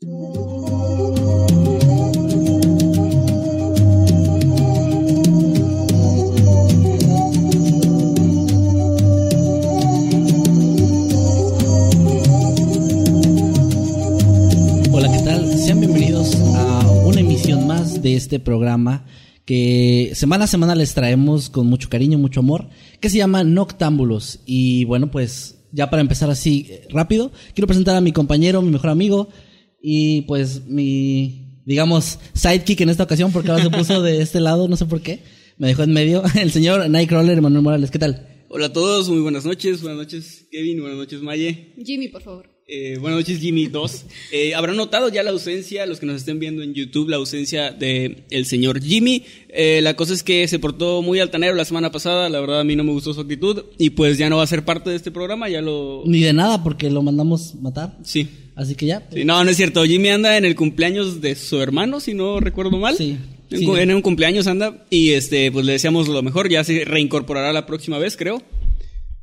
de este programa que semana a semana les traemos con mucho cariño, mucho amor, que se llama Noctámbulos. Y bueno, pues ya para empezar así eh, rápido, quiero presentar a mi compañero, mi mejor amigo y pues mi, digamos, sidekick en esta ocasión, porque ahora se puso de este lado, no sé por qué, me dejó en medio, el señor Nightcrawler Manuel Morales. ¿Qué tal? Hola a todos, muy buenas noches. Buenas noches, Kevin. Buenas noches, Maye. Jimmy, por favor. Eh, buenas noches, Jimmy 2. Eh, Habrán notado ya la ausencia, los que nos estén viendo en YouTube, la ausencia de el señor Jimmy. Eh, la cosa es que se portó muy altanero la semana pasada. La verdad, a mí no me gustó su actitud. Y pues ya no va a ser parte de este programa. Ya lo. Ni de nada, porque lo mandamos matar. Sí. Así que ya. Sí, no, no es cierto. Jimmy anda en el cumpleaños de su hermano, si no recuerdo mal. Sí. En, Sí. en un cumpleaños anda. Y este, pues le deseamos lo mejor. Ya se reincorporará la próxima vez, creo.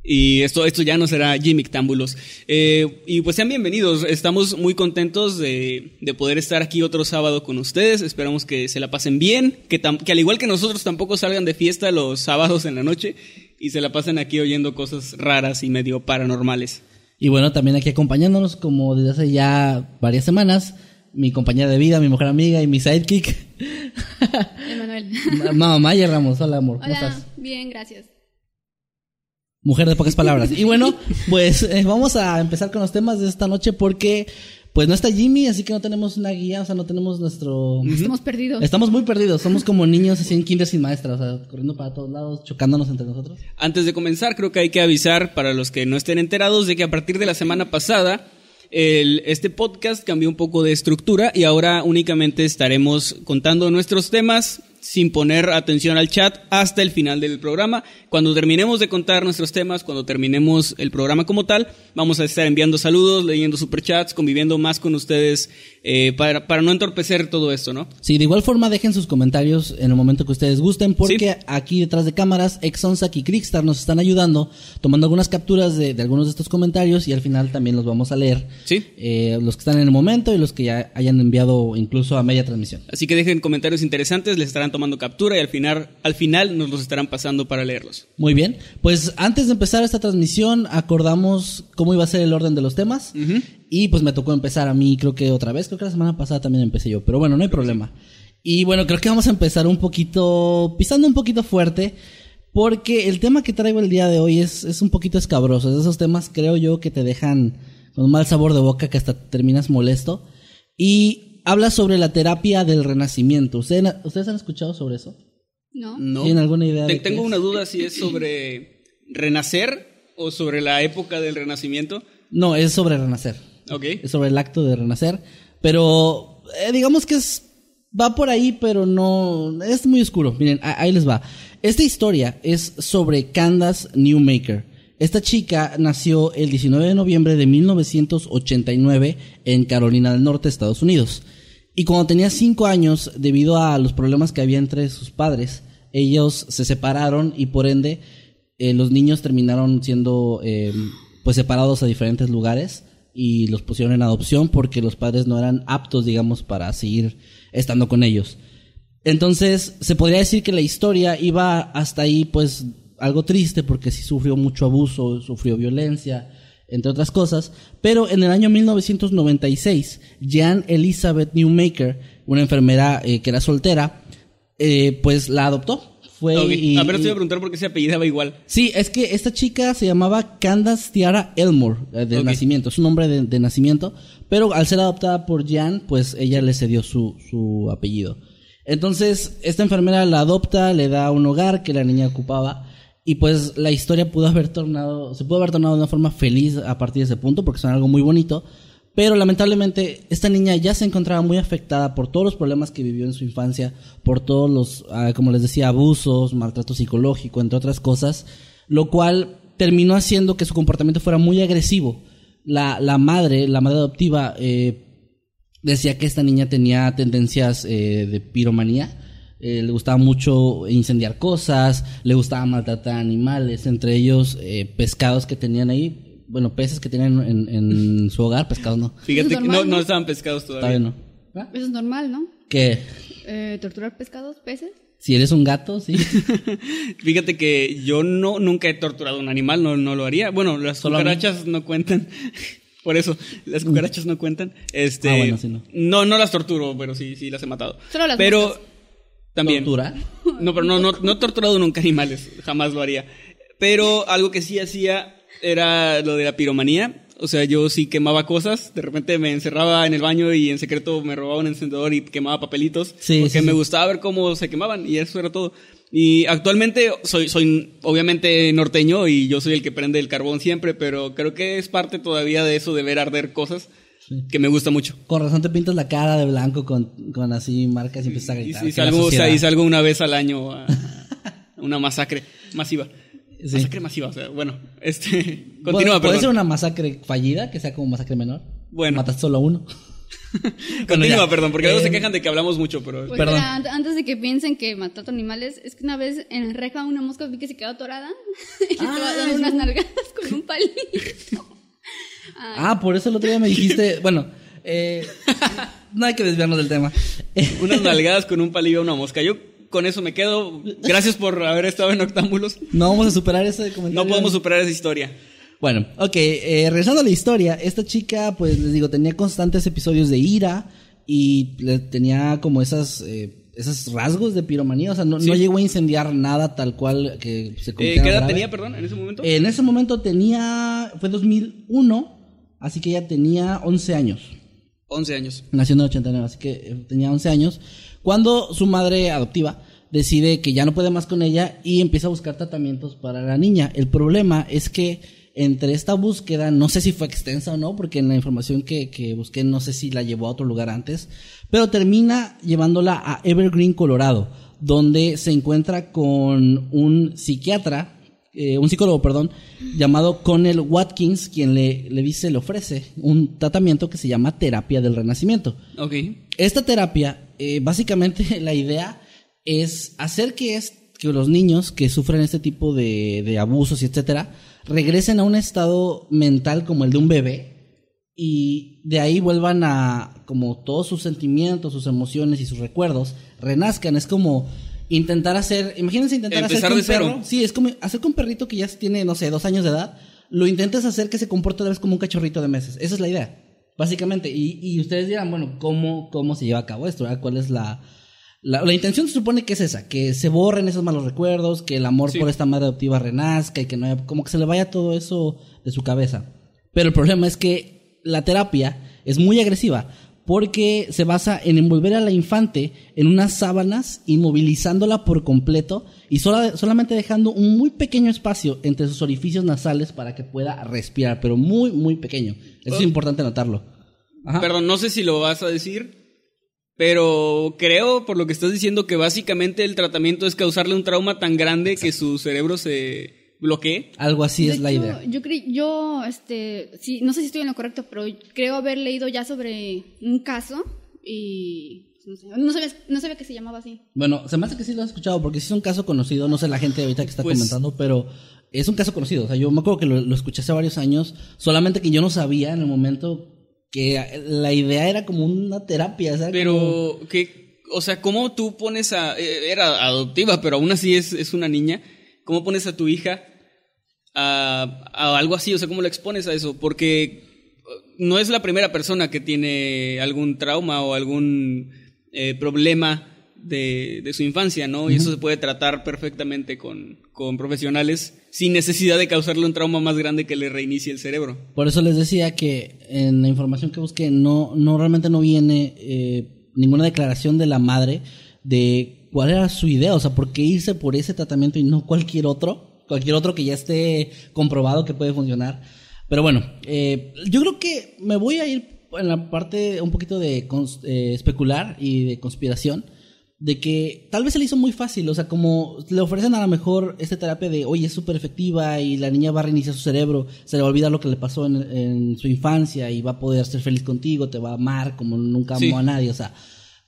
Y esto, esto ya no será Jimmy Támbulos. Eh, y pues sean bienvenidos. Estamos muy contentos de, de poder estar aquí otro sábado con ustedes. Esperamos que se la pasen bien. Que, tam- que al igual que nosotros tampoco salgan de fiesta los sábados en la noche. Y se la pasen aquí oyendo cosas raras y medio paranormales. Y bueno, también aquí acompañándonos, como desde hace ya varias semanas, mi compañera de vida, mi mejor amiga y mi sidekick, Emanuel. Ma- Maya Ramos. Hola, amor, ¿cómo Hola, estás? bien, gracias. Mujer de pocas palabras. Y bueno, pues eh, vamos a empezar con los temas de esta noche porque pues no está Jimmy, así que no tenemos una guía, o sea, no tenemos nuestro... Estamos perdidos. Estamos muy perdidos, somos como niños así en kinder sin maestra, o sea, corriendo para todos lados, chocándonos entre nosotros. Antes de comenzar, creo que hay que avisar para los que no estén enterados de que a partir de la semana pasada, el- este podcast cambió un poco de estructura y ahora únicamente estaremos contando nuestros temas sin poner atención al chat hasta el final del programa. Cuando terminemos de contar nuestros temas, cuando terminemos el programa como tal, vamos a estar enviando saludos, leyendo superchats, conviviendo más con ustedes eh, para, para no entorpecer todo esto, ¿no? Sí, de igual forma dejen sus comentarios en el momento que ustedes gusten, porque aquí detrás de cámaras, Exonsac y Crickstar nos están ayudando, tomando algunas capturas de, de algunos de estos comentarios y al final también los vamos a leer. Sí. Eh, los que están en el momento y los que ya hayan enviado incluso a media transmisión. Así que dejen comentarios interesantes, les estarán tomando captura y al final, al final nos los estarán pasando para leerlos. Muy bien, pues antes de empezar esta transmisión acordamos cómo iba a ser el orden de los temas y pues me tocó empezar a mí creo que otra vez, creo que la semana pasada también empecé yo, pero bueno, no hay problema. Y bueno, creo que vamos a empezar un poquito, pisando un poquito fuerte, porque el tema que traigo el día de hoy es, es un poquito escabroso, es de esos temas creo yo que te dejan con un mal sabor de boca que hasta terminas molesto y habla sobre la terapia del renacimiento. ¿Ustedes, ¿ustedes han escuchado sobre eso? ¿No? No. ¿Tienen alguna idea? Te- de qué Tengo es? una duda si es sobre renacer o sobre la época del renacimiento. No, es sobre renacer. Ok. Es sobre el acto de renacer. Pero eh, digamos que es. Va por ahí, pero no. Es muy oscuro. Miren, ahí les va. Esta historia es sobre Candace Newmaker. Esta chica nació el 19 de noviembre de 1989 en Carolina del Norte, Estados Unidos. Y cuando tenía 5 años, debido a los problemas que había entre sus padres, ellos se separaron y por ende eh, los niños terminaron siendo eh, pues separados a diferentes lugares y los pusieron en adopción porque los padres no eran aptos, digamos, para seguir estando con ellos. Entonces, se podría decir que la historia iba hasta ahí, pues, algo triste porque sí sufrió mucho abuso, sufrió violencia, entre otras cosas. Pero en el año 1996, Jan Elizabeth Newmaker, una enfermera eh, que era soltera, eh, pues la adoptó. Fue Ok. y- a ver, te voy a preguntar por qué se apellidaba igual. Sí, es que esta chica se llamaba Candace Tiara Elmore, eh, de nacimiento, es un nombre de, de nacimiento, pero al ser adoptada por Jan, pues ella le cedió su, su apellido. Entonces, esta enfermera la adopta, le da un hogar que la niña ocupaba, y pues la historia pudo haber tornado, se pudo haber tornado de una forma feliz a partir de ese punto, porque son algo muy bonito, pero lamentablemente esta niña ya se encontraba muy afectada por todos los problemas que vivió en su infancia, por todos los, ah, como les decía, abusos, maltrato psicológico, entre otras cosas, lo cual terminó haciendo que su comportamiento fuera muy agresivo. La, la madre, la madre adoptiva, eh, decía que esta niña tenía tendencias eh, de piromanía. Eh, le gustaba mucho incendiar cosas, le gustaba maltratar animales, entre ellos pescados que tenían ahí, bueno, peces que tienen en, en su hogar, pescados no. Fíjate que no, normal, no ¿no? estaban pescados todavía. Todavía no. ¿Ah? Eso es normal, ¿no? Que Eh, torturar pescados, peces. si eres un gato, sí. Fíjate que yo no nunca he torturado a un animal, no, no lo haría. Bueno, las Solo cucarachas no cuentan. Por eso, las cucarachas no cuentan. Este, Ah, bueno, sí, no. no. no, las torturo, pero sí, sí las he matado. Solo las pero también. Tortura. No, pero no, no, no he torturado nunca animales, jamás lo haría. Pero algo que sí hacía era lo de la piromanía. O sea, yo sí quemaba cosas. De repente me encerraba en el baño y en secreto me robaba un encendedor y quemaba papelitos. Sí, porque sí, me sí. gustaba ver cómo se quemaban y eso era todo. Y actualmente soy, soy obviamente norteño y yo soy el que prende el carbón siempre, pero creo que es parte todavía de eso de ver arder cosas que me gusta mucho. Con razón te pintas la cara de blanco con, con así marcas y empiezas a Y, gritar. y la salgo, o sea, sociedad- y salgo una vez al año a una masacre masiva. Sí. Masacre masiva, o sea, bueno, este. Continúa, Puede ser una masacre fallida, que sea como masacre menor. Bueno. Matas solo a uno. Continúa, ya. perdón, porque luego se Eh, quejan de que hablamos mucho, pero. Pues Perdón. mira, antes de que piensen que maltrato animales, es que una vez en la reja una mosca vi que se quedó atorada y estaba dando unas nalgadas con un palito. Ah, por eso el otro día me dijiste. bueno, eh, no hay que desviarnos del tema. Unas nalgadas con un palillo a una mosca. Yo con eso me quedo. Gracias por haber estado en Octámbulos. no vamos a superar ese comentario. No podemos superar esa historia. Bueno, ok, eh, regresando a la historia, esta chica, pues les digo, tenía constantes episodios de ira y le- tenía como esas, eh, esos rasgos de piromanía, o sea, no, Sí. no llegó a incendiar nada tal cual que se Eh, ¿Qué edad grave. tenía, perdón, en ese momento? En ese momento tenía, fue 2001, así que ella tenía 11 años. 11 años. Nació en el 89, así que eh, tenía 11 años. Cuando su madre adoptiva decide que ya no puede más con ella y empieza a buscar tratamientos para la niña. El problema es que entre esta búsqueda, no sé si fue extensa o no, porque en la información que, que busqué no sé si la llevó a otro lugar antes, pero termina llevándola a Evergreen, Colorado, donde se encuentra con un psiquiatra, eh, un psicólogo, perdón, llamado Connell Watkins, quien le, le dice, le ofrece un tratamiento que se llama terapia del renacimiento. Ok. Esta terapia, eh, básicamente la idea es hacer que, es, que los niños que sufren este tipo de, de abusos y etcétera, regresen a un estado mental como el de un bebé y de ahí vuelvan a, como todos sus sentimientos, sus emociones y sus recuerdos, renazcan. Es como intentar hacer, imagínense intentar Empezar hacer que de un cero. perro, sí, es como hacer que un perrito que ya tiene, no sé, dos años de edad, lo intentes hacer que se comporte otra vez como un cachorrito de meses. Esa es la idea. Básicamente, y, y ustedes dirán, bueno, ¿cómo, ¿cómo se lleva a cabo esto? verdad? ¿Cuál es la, la... La intención se supone que es esa, que se borren esos malos recuerdos, que el amor Sí. por esta madre adoptiva renazca y que no haya- como que se le vaya todo eso de su cabeza. Pero el problema es que la terapia es muy agresiva porque se basa en envolver a la infante en unas sábanas, inmovilizándola por completo y sola- solamente dejando un muy pequeño espacio entre sus orificios nasales para que pueda respirar, pero muy, muy pequeño. Eso es importante notarlo. Ajá. Perdón, no sé si lo vas a decir, pero creo por lo que estás diciendo que básicamente el tratamiento es causarle un trauma tan grande que su cerebro se bloquee. Algo así De es la hecho, idea. Yo creí, yo, este, sí, no sé si estoy en lo correcto, pero creo haber leído ya sobre un caso y no, sé, no sabía, no sabía que se llamaba así. Bueno, se me hace que sí lo has escuchado porque sí es un caso conocido, no sé la gente ahorita que está Pues- comentando, pero es un caso conocido. O sea, yo me acuerdo que lo, lo escuché hace varios años, solamente que yo no sabía en el momento que la idea era como una terapia. o sea, como- Pero, que, o sea, ¿cómo tú pones a... eh, Era adoptiva, pero aún así es, es una niña. ¿Cómo pones a tu hija a, a algo así? O sea, ¿cómo la expones a eso? Porque eh, no es la primera persona que tiene algún trauma o algún eh, problema de, de su infancia, ¿no? Y eso se puede tratar perfectamente con, con profesionales sin necesidad de causarle un trauma más grande que le reinicie el cerebro. Por eso les decía que en la información que busqué no, no realmente no viene eh, ninguna declaración de la madre de cuál era su idea, o sea, por qué irse por ese tratamiento y no cualquier otro, cualquier otro que ya esté comprobado que puede funcionar. Pero bueno, eh, yo creo que me voy a ir en la parte un poquito de eh, especular y de conspiración de que tal vez se le hizo muy fácil, o sea, como le ofrecen a lo mejor esta terapia de, oye, es súper efectiva y la niña va a reiniciar su cerebro, se le va a olvidar lo que le pasó en, en su infancia y va a poder ser feliz contigo, te va a amar como nunca amó Sí. a nadie, o sea,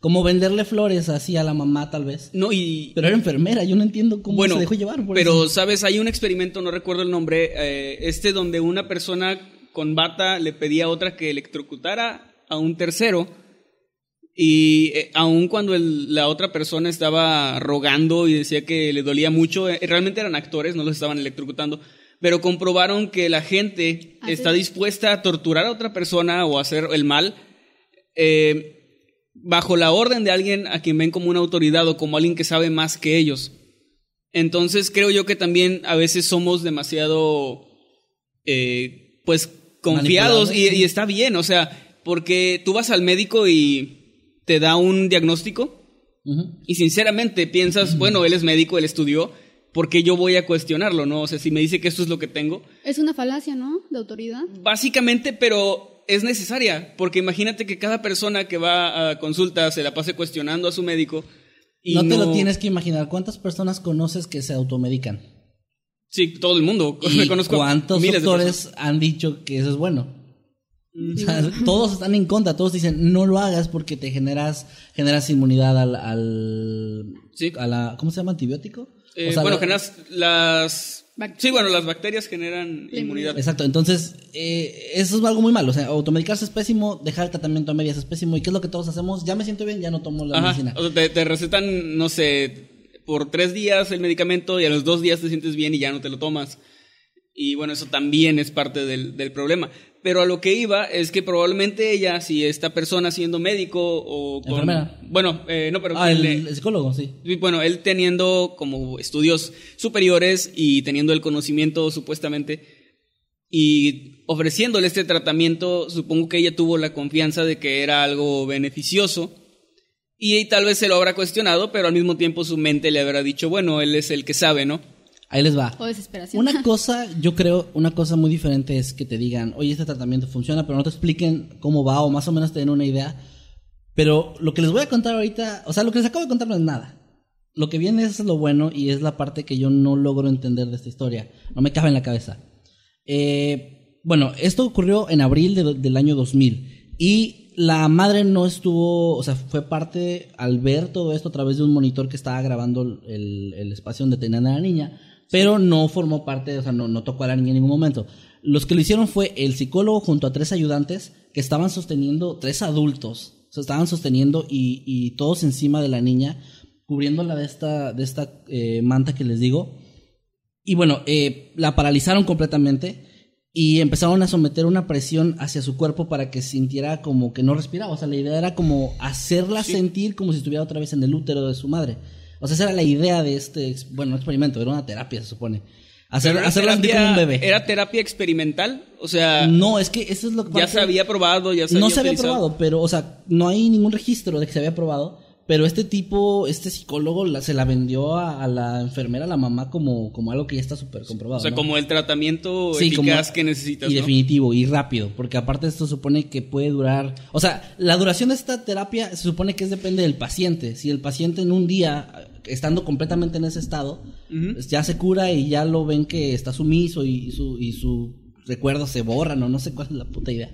Como venderle flores así a la mamá, tal vez. No, y. Pero era enfermera, yo no entiendo cómo bueno, se dejó llevar. Por pero, eso. ¿sabes? Hay un experimento, no recuerdo el nombre, eh, este donde una persona con bata le pedía a otra que electrocutara a un tercero. Y eh, aun cuando el- la otra persona estaba rogando y decía que le dolía mucho, eh, realmente eran actores, no los estaban electrocutando, pero comprobaron que la gente Hace- está dispuesta a torturar a otra persona o a hacer el mal eh, bajo la orden de alguien a quien ven como una autoridad o como alguien que sabe más que ellos. Entonces creo yo que también a veces somos demasiado, eh, pues, confiados y, está bien, o sea, porque tú vas al médico y te da un diagnóstico y sinceramente piensas, bueno, él es médico, él estudió, ¿por qué yo voy a cuestionarlo, no? O sea, si me dice que esto es lo que tengo, Es una falacia, ¿no? De autoridad. Básicamente, pero es necesaria, porque imagínate que cada persona que va a consulta se la pase cuestionando a su médico. Y no te lo tienes que imaginar. ¿Cuántas personas conoces que se automedican? Sí, todo el mundo. ¿Y Me conozco a cuántos miles de doctores han dicho que eso es bueno? Mm. O sea, todos están en contra, todos dicen no lo hagas porque te generas generas inmunidad al, al Sí. a la ¿cómo se llama antibiótico? Eh, O sea, bueno, generas las... Sí, bueno, las bacterias generan La inmunidad. Exacto, entonces eh, eso es algo muy malo, o sea, automedicarse es pésimo, dejar el tratamiento a medias es pésimo y qué es lo que todos hacemos, ya me siento bien, ya no tomo la Ajá. medicina. O sea, te, te recetan, no sé, por tres días el medicamento y a los dos días te sientes bien y ya no te lo tomas. Y bueno, eso también es parte del, del problema. Pero a lo que iba es que probablemente ella, si esta persona siendo médico o con... Enfermera. Bueno, eh, no, pero... Ah, el, psicólogo, sí. Y bueno, él teniendo como estudios superiores y teniendo el conocimiento supuestamente y ofreciéndole este tratamiento, supongo que ella tuvo la confianza de que era algo beneficioso y tal vez se lo habrá cuestionado, pero al mismo tiempo su mente le habrá dicho, bueno, él es el que sabe, ¿no? Ahí les va. O desesperación. Una cosa, yo creo, una cosa muy diferente es que te digan, oye, este tratamiento funciona, pero no te expliquen cómo va o más o menos te den una idea. Pero lo que les voy a contar ahorita, o sea, lo que les acabo de contar no es nada. Lo que viene es lo bueno y es la parte que yo no logro entender de esta historia. No me cabe en la cabeza. Eh, bueno, esto ocurrió en abril de- del año 2000 y la madre no estuvo, o sea, fue parte al ver todo esto a través de un monitor que estaba grabando el, el espacio donde tenían a la niña, pero no formó parte, o sea, no, no tocó a la niña en ningún momento. Los que lo hicieron fue el psicólogo junto a tres ayudantes que estaban sosteniendo, tres adultos, se estaban sosteniendo y, y todos encima de la niña, cubriéndola de esta, de esta eh, manta que les digo. Y bueno, eh, la paralizaron completamente y empezaron a someter una presión hacia su cuerpo para que sintiera como que no respiraba. O sea, la idea era como hacerla sentir como si estuviera otra vez en el útero de su madre. O sea, esa era la idea de este, bueno, no experimento, era una terapia, se supone. Hacer, hacerla sentir como un bebé. ¿Era terapia experimental? O sea, No, es que eso es lo que ya se había probado, ya se No había se había utilizado. probado, pero, o sea, no hay ningún registro de que se había probado. Pero este tipo, este psicólogo, la- se la vendió a, a la enfermera, a la mamá, como, como algo que ya está súper comprobado. O sea, ¿no? como el tratamiento Sí, como- eficaz que necesitas, Y ¿no? definitivo, y rápido, porque aparte esto supone que puede durar, o sea, la duración de esta terapia se supone que es depende del paciente. Si el paciente en un día, estando completamente en ese estado, pues ya se cura y ya lo ven que está sumiso y, su, y su recuerdo se borran o no sé cuál es la puta idea,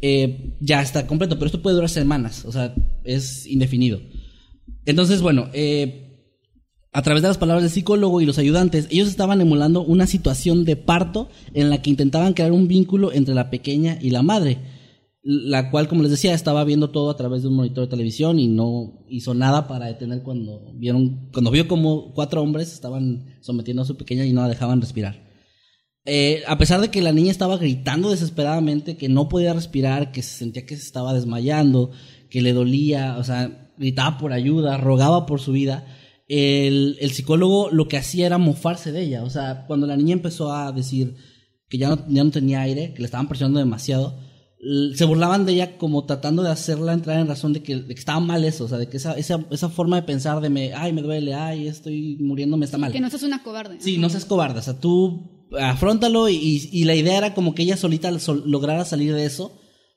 eh, ya está completo, pero esto puede durar semanas, o sea, es indefinido. Entonces, bueno, eh, a través de las palabras del psicólogo y los ayudantes, ellos estaban emulando una situación de parto en la que intentaban crear un vínculo entre la pequeña y la madre, la cual, como les decía, estaba viendo todo a través de un monitor de televisión y no hizo nada para detener cuando vieron, cuando vio como cuatro hombres estaban sometiendo a su pequeña y no la dejaban respirar. Eh, a pesar de que la niña estaba gritando desesperadamente, que no podía respirar, que se sentía que se estaba desmayando, que le dolía, o sea, gritaba por ayuda, rogaba por su vida, el, el psicólogo lo que hacía era mofarse de ella. O sea, cuando la niña empezó a decir que ya no, ya no tenía aire, que le estaban presionando demasiado, se burlaban de ella como tratando de hacerla entrar en razón de que, de que estaba mal eso, o sea, de que esa, esa, esa forma de pensar de me, ay, me duele, ay, estoy muriéndome, está mal. Que no seas una cobarde. Sí, no seas cobarde, o sea, tú afrontalo y, y- y la idea era como que ella solita sol- lograra salir de eso,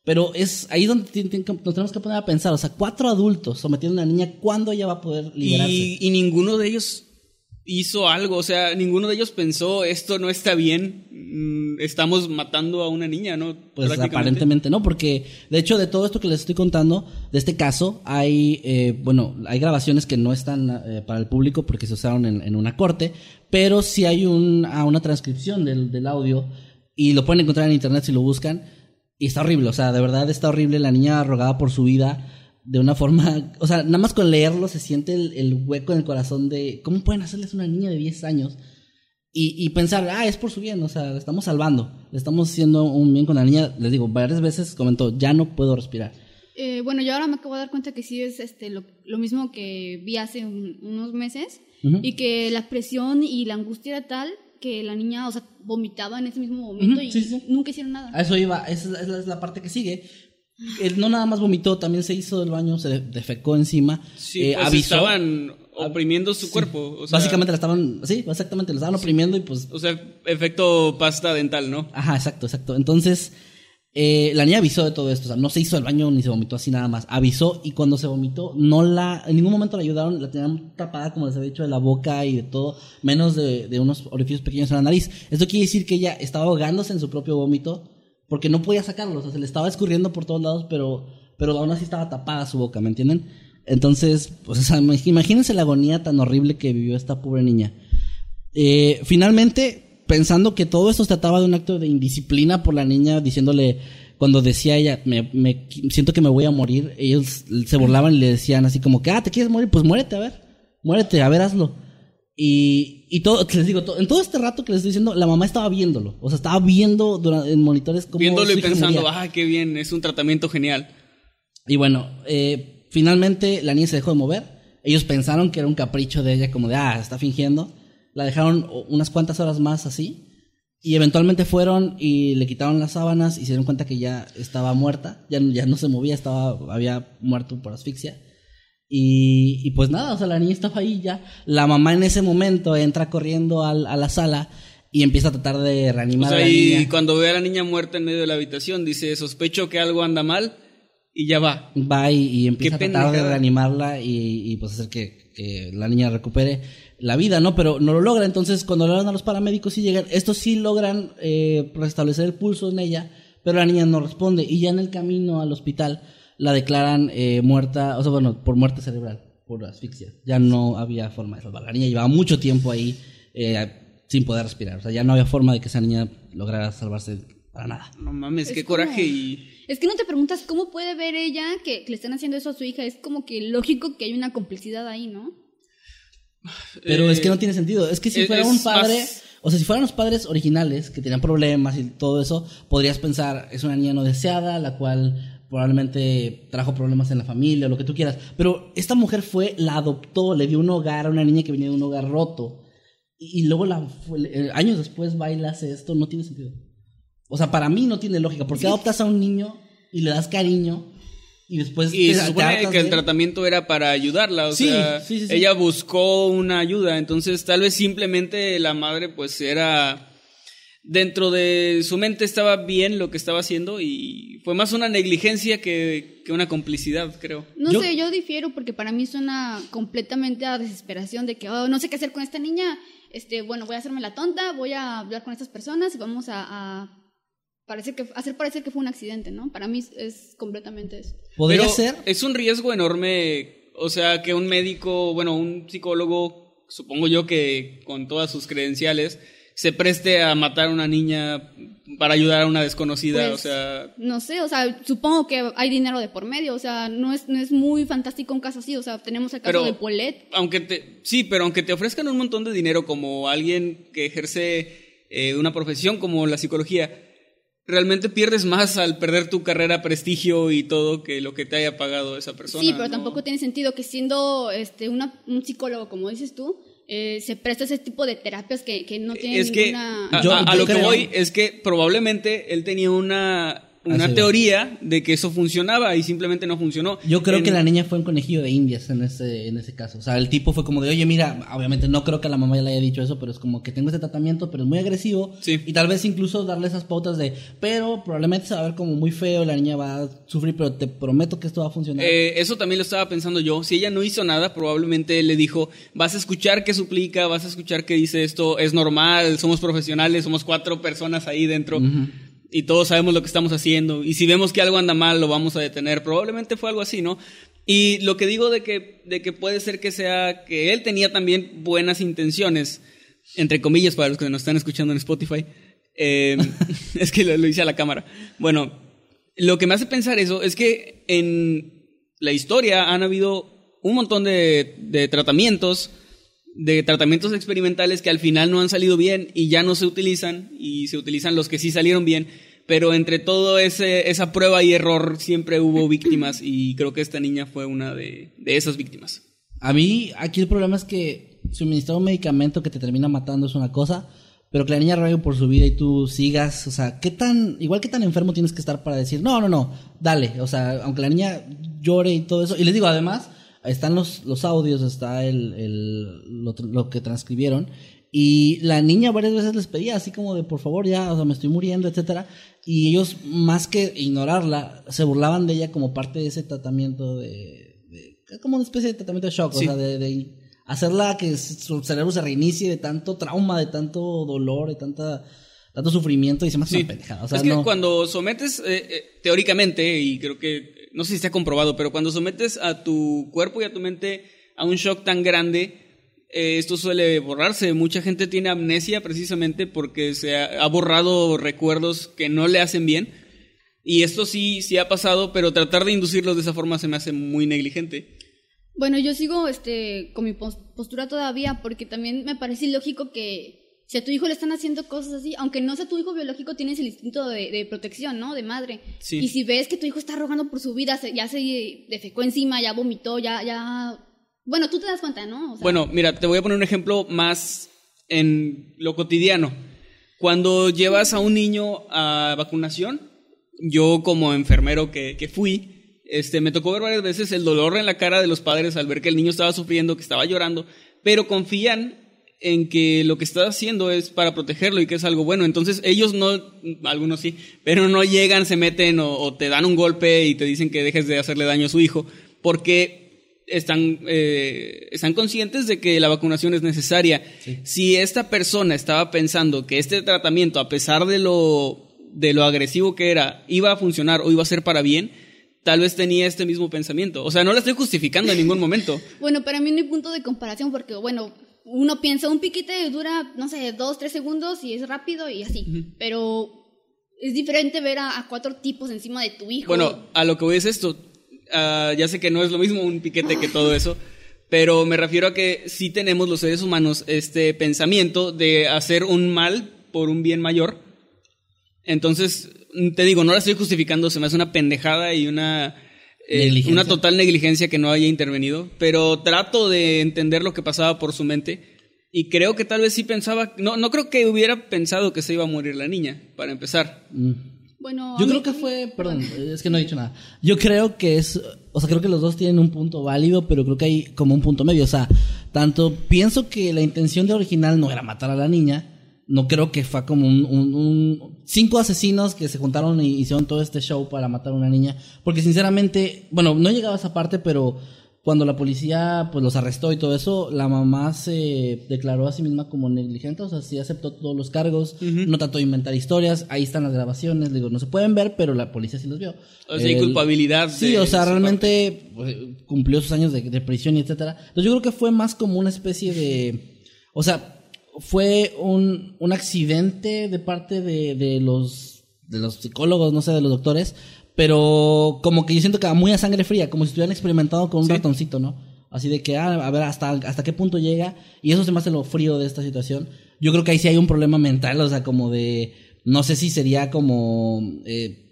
pero es ahí donde nos tenemos que poner a pensar, o sea, cuatro adultos sometiendo a una niña, ¿cuándo ella va a poder liberarse? Y, y ninguno de ellos hizo algo, o sea, ninguno de ellos pensó esto no está bien, mm, estamos matando a una niña, ¿no? Pues aparentemente no, porque de hecho de todo esto que les estoy contando, de este caso, hay, eh, bueno, hay grabaciones que no están eh, para el público porque se usaron en, en una corte, pero sí hay un, ah, una transcripción del, del audio y lo pueden encontrar en internet si lo buscan y está horrible, o sea, de verdad está horrible, la niña rogaba por su vida de una forma, o sea, nada más con leerlo se siente el, el hueco en el corazón de, ¿cómo pueden hacerles una niña de 10 años? Y, y, pensar, ah, es por su bien, o sea, le estamos salvando, le estamos haciendo un bien con la niña. Les digo, varias veces comentó, ya no puedo respirar. Eh, bueno, yo ahora me acabo de dar cuenta que sí es este, lo, lo mismo que vi hace un, unos meses uh -huh. y que la presión y la angustia era tal que la niña, o sea, vomitaba en ese mismo momento uh -huh, y sí, sí. nunca hicieron nada. A eso iba, esa es la, es la parte que sigue. Él no nada más vomitó, también se hizo del baño, se defecó encima. Sí, eh, pues avisó, estaban oprimiendo su sí, cuerpo. O sea, básicamente la estaban, sí, exactamente, la estaban oprimiendo y pues... O sea, efecto pasta dental, ¿no? Ajá, exacto, exacto. Entonces, eh, la niña avisó de todo esto, o sea, no se hizo del baño ni se vomitó así nada más. Avisó y cuando se vomitó, no la, en ningún momento la ayudaron, la tenían tapada, como les había dicho, de la boca y de todo, menos de, unos orificios pequeños en la nariz. Esto quiere decir que ella estaba ahogándose en su propio vómito porque no podía sacarlo, o sea, se le estaba escurriendo por todos lados, pero, pero aún así estaba tapada su boca, ¿me entienden? Entonces, pues, imagínense la agonía tan horrible que vivió esta pobre niña. Eh, finalmente, pensando que todo esto se trataba de un acto de indisciplina por la niña, diciéndole, cuando decía ella, me, me siento que me voy a morir, ellos se burlaban y le decían así como que, ah, ¿te quieres morir? Pues muérete, a ver, muérete, a ver, hazlo. Y, y todo, les digo, todo, en todo este rato que les estoy diciendo, la mamá estaba viéndolo. O sea, estaba viendo durante, en monitores como. Viéndolo y pensando, ah, qué bien, es un tratamiento genial. Y bueno, eh, finalmente la niña se dejó de mover. Ellos pensaron que era un capricho de ella, como de, ah, está fingiendo. La dejaron unas cuantas horas más así. Y eventualmente fueron y le quitaron las sábanas y se dieron cuenta que ya estaba muerta. Ya, ya no se movía, estaba, había muerto por asfixia. Y, y, pues nada, o sea, la niña estaba ahí ya. La mamá en ese momento entra corriendo al, a la sala y empieza a tratar de reanimar o sea, a la y niña. cuando ve a la niña muerta en medio de la habitación, dice, sospecho que algo anda mal y ya va. Va y, y empieza a tratar de reanimarla y, y pues hacer que, que, la niña recupere la vida, ¿no? Pero no lo logra. Entonces, cuando le dan a los paramédicos y llegan, estos sí logran eh, restablecer el pulso en ella, pero la niña no responde. Y ya en el camino al hospital la declaran eh, muerta, o sea, bueno, por muerte cerebral, por asfixia. Ya no había forma de salvarla. La niña llevaba mucho tiempo ahí eh, sin poder respirar. O sea, ya no había forma de que esa niña lograra salvarse para nada. No mames, Es qué como- coraje y... Es que no te preguntas cómo puede ver ella que, que le están haciendo eso a su hija. Es como que lógico que hay una complicidad ahí, ¿no? Pero eh, es que no tiene sentido. Es que si es- fuera un padre, más- o sea, si fueran los padres originales que tenían problemas y todo eso, podrías pensar, es una niña no deseada, la cual probablemente trajo problemas en la familia o lo que tú quieras. Pero esta mujer fue, la adoptó, le dio un hogar a una niña que venía de un hogar roto. Y, y luego la, eh, años después va y le hace esto, no tiene sentido. O sea, para mí no tiene lógica. porque adoptas a un niño y le das cariño y después Y se supone que el tratamiento era para ayudarla, o Sí, sea, sí, sí, sí. ella buscó una ayuda, entonces tal vez simplemente la madre pues era dentro de su mente estaba bien lo que estaba haciendo y fue más una negligencia que, que una complicidad, creo. No Yo- sé, yo difiero porque para mí suena completamente a desesperación de que, oh, no sé qué hacer con esta niña. Este, bueno, voy a hacerme la tonta, voy a hablar con estas personas y vamos a, a parecer que, hacer parecer que fue un accidente, ¿no? Para mí es, completamente eso. Podría Pero ser. Es un riesgo enorme, o sea, que un médico, bueno, un psicólogo, supongo yo que con todas sus credenciales, se preste a matar a una niña para ayudar a una desconocida, Pues, o sea, No sé, o sea, supongo que hay dinero de por medio, o sea, no es, no es muy fantástico un caso así, o sea, tenemos el caso Pero- de Paulette. aunque te, sí, pero aunque te ofrezcan un montón de dinero como alguien que ejerce eh, una profesión como la psicología, realmente pierdes más al perder tu carrera, prestigio y todo que lo que te haya pagado esa persona. Sí, pero ¿no? tampoco tiene sentido que siendo este una, un psicólogo, como dices tú, eh, se presta ese tipo de terapias que, que no tienen es que ninguna... a, lo que voy es que probablemente él tenía una una Así teoría de que eso funcionaba y simplemente no funcionó. Yo creo En- que la niña fue un conejillo de indias en ese, en ese caso. O sea, el tipo fue como de, oye, mira, obviamente no creo que la mamá ya le haya dicho eso, pero es como que tengo este tratamiento, pero es muy agresivo. Sí. Y tal vez incluso darle esas pautas de, pero probablemente se va a ver como muy feo, la niña va a sufrir, pero te prometo que esto va a funcionar. Eh, eso también lo estaba pensando yo. Si ella no hizo nada, probablemente le dijo, vas a escuchar que suplica, vas a escuchar que dice esto, es normal, somos profesionales, somos cuatro personas ahí dentro y todos sabemos lo que estamos haciendo. Y si vemos que algo anda mal, lo vamos a detener. Probablemente fue algo así, ¿no? Y lo que digo de que, de que puede ser que sea que él tenía también buenas intenciones, entre comillas, para los que nos están escuchando en Spotify. eh, es que lo, lo hice a la cámara. Bueno, lo que me hace pensar eso es que en la historia han habido un montón de tratamientos, de tratamientos experimentales que al final no han salido bien y ya no se utilizan y se utilizan los que sí salieron bien. Pero entre todo ese, esa prueba y error siempre hubo víctimas y creo que esta niña fue una de, de esas víctimas. A mí, aquí el problema es que suministrar un medicamento que te termina matando es una cosa, pero que la niña ruegue por su vida y tú sigas, o sea, ¿qué tan, igual que tan enfermo tienes que estar para decir, no, no, no, dale, o sea, aunque la niña llore y todo eso, y les digo, además, están los, los audios, está el, el, lo, que transcribieron, y la niña varias veces les pedía así como de, por favor, ya, o sea, me estoy muriendo, etcétera, y ellos, más que ignorarla, se burlaban de ella como parte de ese tratamiento de, como una especie de tratamiento de shock, Sí. o sea, de, de hacerla que su cerebro se reinicie de tanto trauma, de tanto dolor, de tanta, tanto sufrimiento, y se me hace Sí. una pendejada. O sea, es que no- cuando sometes, eh, eh, teóricamente, y creo que, no sé si está comprobado, pero cuando sometes a tu cuerpo y a tu mente a un shock tan grande, eh, esto suele borrarse. Mucha gente tiene amnesia precisamente porque se ha, ha borrado recuerdos que no le hacen bien. Y esto sí, sí ha pasado, pero tratar de inducirlos de esa forma se me hace muy negligente. Bueno, yo sigo este con mi pos- postura todavía porque también me parece ilógico que si a tu hijo le están haciendo cosas así, aunque no sea tu hijo biológico, tienes el instinto de, de protección, ¿no? De madre. Sí. Y si ves que tu hijo está rogando por su vida, se- ya se defecó encima, ya vomitó, ya, ya... Bueno, tú te das cuenta, ¿no? O sea, Bueno, mira, te voy a poner un ejemplo más en lo cotidiano. Cuando llevas a un niño a vacunación, yo como enfermero que, que fui, este, me tocó ver varias veces el dolor en la cara de los padres al ver que el niño estaba sufriendo, que estaba llorando, pero confían en que lo que estás haciendo es para protegerlo y que es algo bueno. Entonces ellos no, algunos sí, pero no llegan, se meten o, o te dan un golpe y te dicen que dejes de hacerle daño a su hijo, porque están, eh, están conscientes de que la vacunación es necesaria. Si esta persona estaba pensando que este tratamiento, a pesar de lo, de lo agresivo que era, iba a funcionar o iba a ser para bien, tal vez tenía este mismo pensamiento. O sea, no la estoy justificando en ningún momento. Bueno, para mí no hay punto de comparación porque, bueno, uno piensa, un piquete dura, no sé, dos, tres segundos y es rápido y así. Pero es diferente ver a, a cuatro tipos encima de tu hijo. Bueno, a lo que voy es esto. Ah, ya sé que no es lo mismo un piquete que todo eso, pero me refiero a que sí tenemos los seres humanos este pensamiento de hacer un mal por un bien mayor. Entonces, te digo, no la estoy justificando, se me hace una pendejada y una, eh, una total negligencia que no haya intervenido, pero trato de entender lo que pasaba por su mente y creo que tal vez sí pensaba, no, no creo que hubiera pensado que se iba a morir la niña, para empezar. Mm. bueno, Yo creo mí- que fue, perdón, es que no he dicho nada. Yo creo que es, o sea, creo que los dos tienen un punto válido, pero creo que hay como un punto medio. O sea, tanto pienso que la intención de original no era matar a la niña, no creo que fue como un, un- un- cinco asesinos que se juntaron y hicieron todo este show para matar a una niña, porque sinceramente, bueno, no llegaba a esa parte, pero cuando la policía pues los arrestó y todo eso, la mamá se declaró a sí misma como negligente, o sea, sí aceptó todos los cargos, no trató de inventar historias, ahí están las grabaciones, digo, no se pueden ver, pero la policía sí los vio. O sea, hay El- culpabilidad. Sí, o sea, realmente pues, cumplió sus años de, de prisión y etcétera. Entonces yo creo que fue más como una especie de, o sea, fue un, un accidente de parte de, de los de los psicólogos, no sé, de los doctores, pero como que yo siento que muy a sangre fría, como si estuvieran experimentado con un Sí. ratoncito, ¿no? Así de que, ah, a ver hasta, hasta qué punto llega, y eso se me hace lo frío de esta situación. Yo creo que ahí sí hay un problema mental, o sea, como de, no sé si sería como, eh,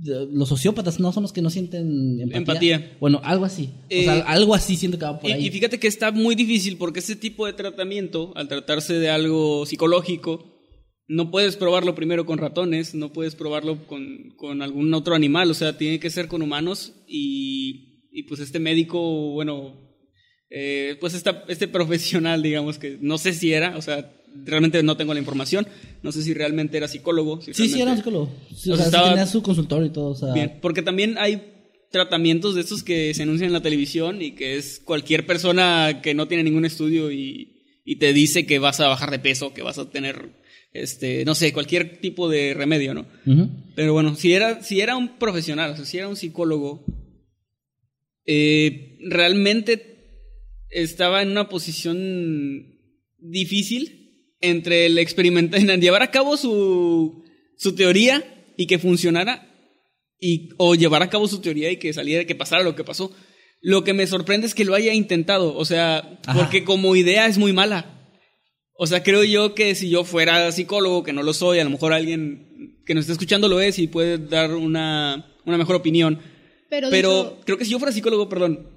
los sociópatas no son los que no sienten empatía. Empatía. Bueno, algo así. o Eh, sea, algo así siento que va por Y, ahí. y fíjate que está muy difícil porque este tipo de tratamiento, al tratarse de algo psicológico, no puedes probarlo primero con ratones, no puedes probarlo con, con algún otro animal, o sea, tiene que ser con humanos y, y pues este médico, bueno, eh, pues esta, este profesional, digamos que no sé si era, o sea, realmente no tengo la información, no sé si realmente era psicólogo. si Sí, sí, era un psicólogo. Sí, O o sea, sí estaba- tenía su consultorio y todo. O sea, Bien, porque también hay tratamientos de estos que se anuncian en la televisión y que es cualquier persona que no tiene ningún estudio y, y te dice que vas a bajar de peso, que vas a tener, este, no sé, cualquier tipo de remedio, ¿no? Pero bueno, si era, si era un profesional, o sea, si era un psicólogo, eh, realmente estaba en una posición difícil entre el experimentar, en llevar a cabo su, su teoría y que funcionara, y, o llevar a cabo su teoría y que saliera, que pasara lo que pasó. Lo que me sorprende es que lo haya intentado, o sea, Ajá. porque como idea es muy mala. O sea, creo yo que si yo fuera psicólogo, que no lo soy, a lo mejor alguien que nos está escuchando lo es y puede dar una, una mejor opinión. Pero, Pero dijo- creo que si yo fuera psicólogo, perdón,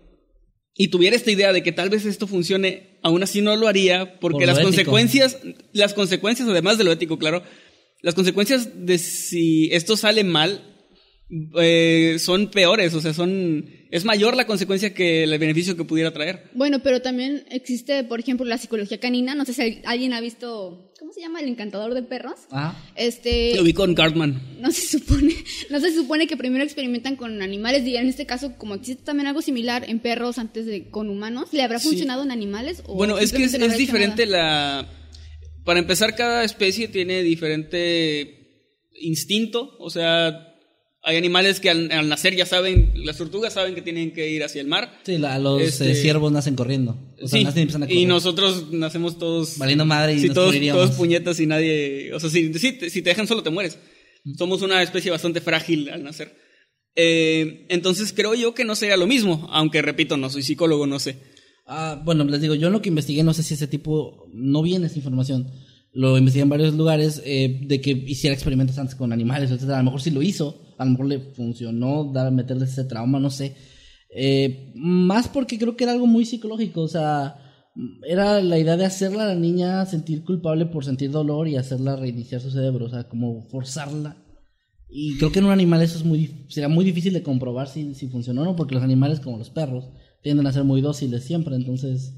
y tuviera esta idea de que tal vez esto funcione, aún así no lo haría porque Por lo las ético. consecuencias, las consecuencias, además de lo ético, claro, las consecuencias de si esto sale mal eh, son peores, o sea, son es mayor la consecuencia que el beneficio que pudiera traer. Bueno, pero también existe, por ejemplo, la psicología canina. No sé si alguien ha visto, ¿cómo se llama? El encantador de perros. Ah, Este, Lo vi con Cartman. no se supone, no se supone que primero experimentan con animales y en este caso, como existe también algo similar en perros antes de con humanos, ¿le habrá Sí. funcionado en animales? O Bueno, es que es, diferente nada? la... Para empezar, cada especie tiene diferente instinto, o sea, hay animales que al, al nacer ya saben, las tortugas saben que tienen que ir hacia el mar. sí, la- los Este- eh, ciervos nacen corriendo. O sea, Sí, nacen y empiezan a correr. y nosotros nacemos todos... Valiendo madre y sí, nos todos, todos puñetas y nadie... O sea, si, si te- si te dejan solo te mueres. Somos una especie bastante frágil al nacer. Eh, entonces creo yo que no sería lo mismo, aunque repito, no soy psicólogo, no sé. Ah, bueno, les digo, yo en lo que investigué, no sé si ese tipo, no viene esa información. Lo investigué en varios lugares eh, de que hiciera experimentos antes con animales, etcétera. A lo mejor sí lo hizo, a lo mejor le funcionó dar, meterle ese trauma, no sé. Eh, más porque creo que era algo muy psicológico, o sea, era la idea de hacerla a la niña sentir culpable por sentir dolor y hacerla reiniciar su cerebro, o sea, como forzarla. Y creo que en un animal eso es muy, será muy difícil de comprobar si, si funcionó o no, porque los animales como los perros tienden a ser muy dóciles siempre, entonces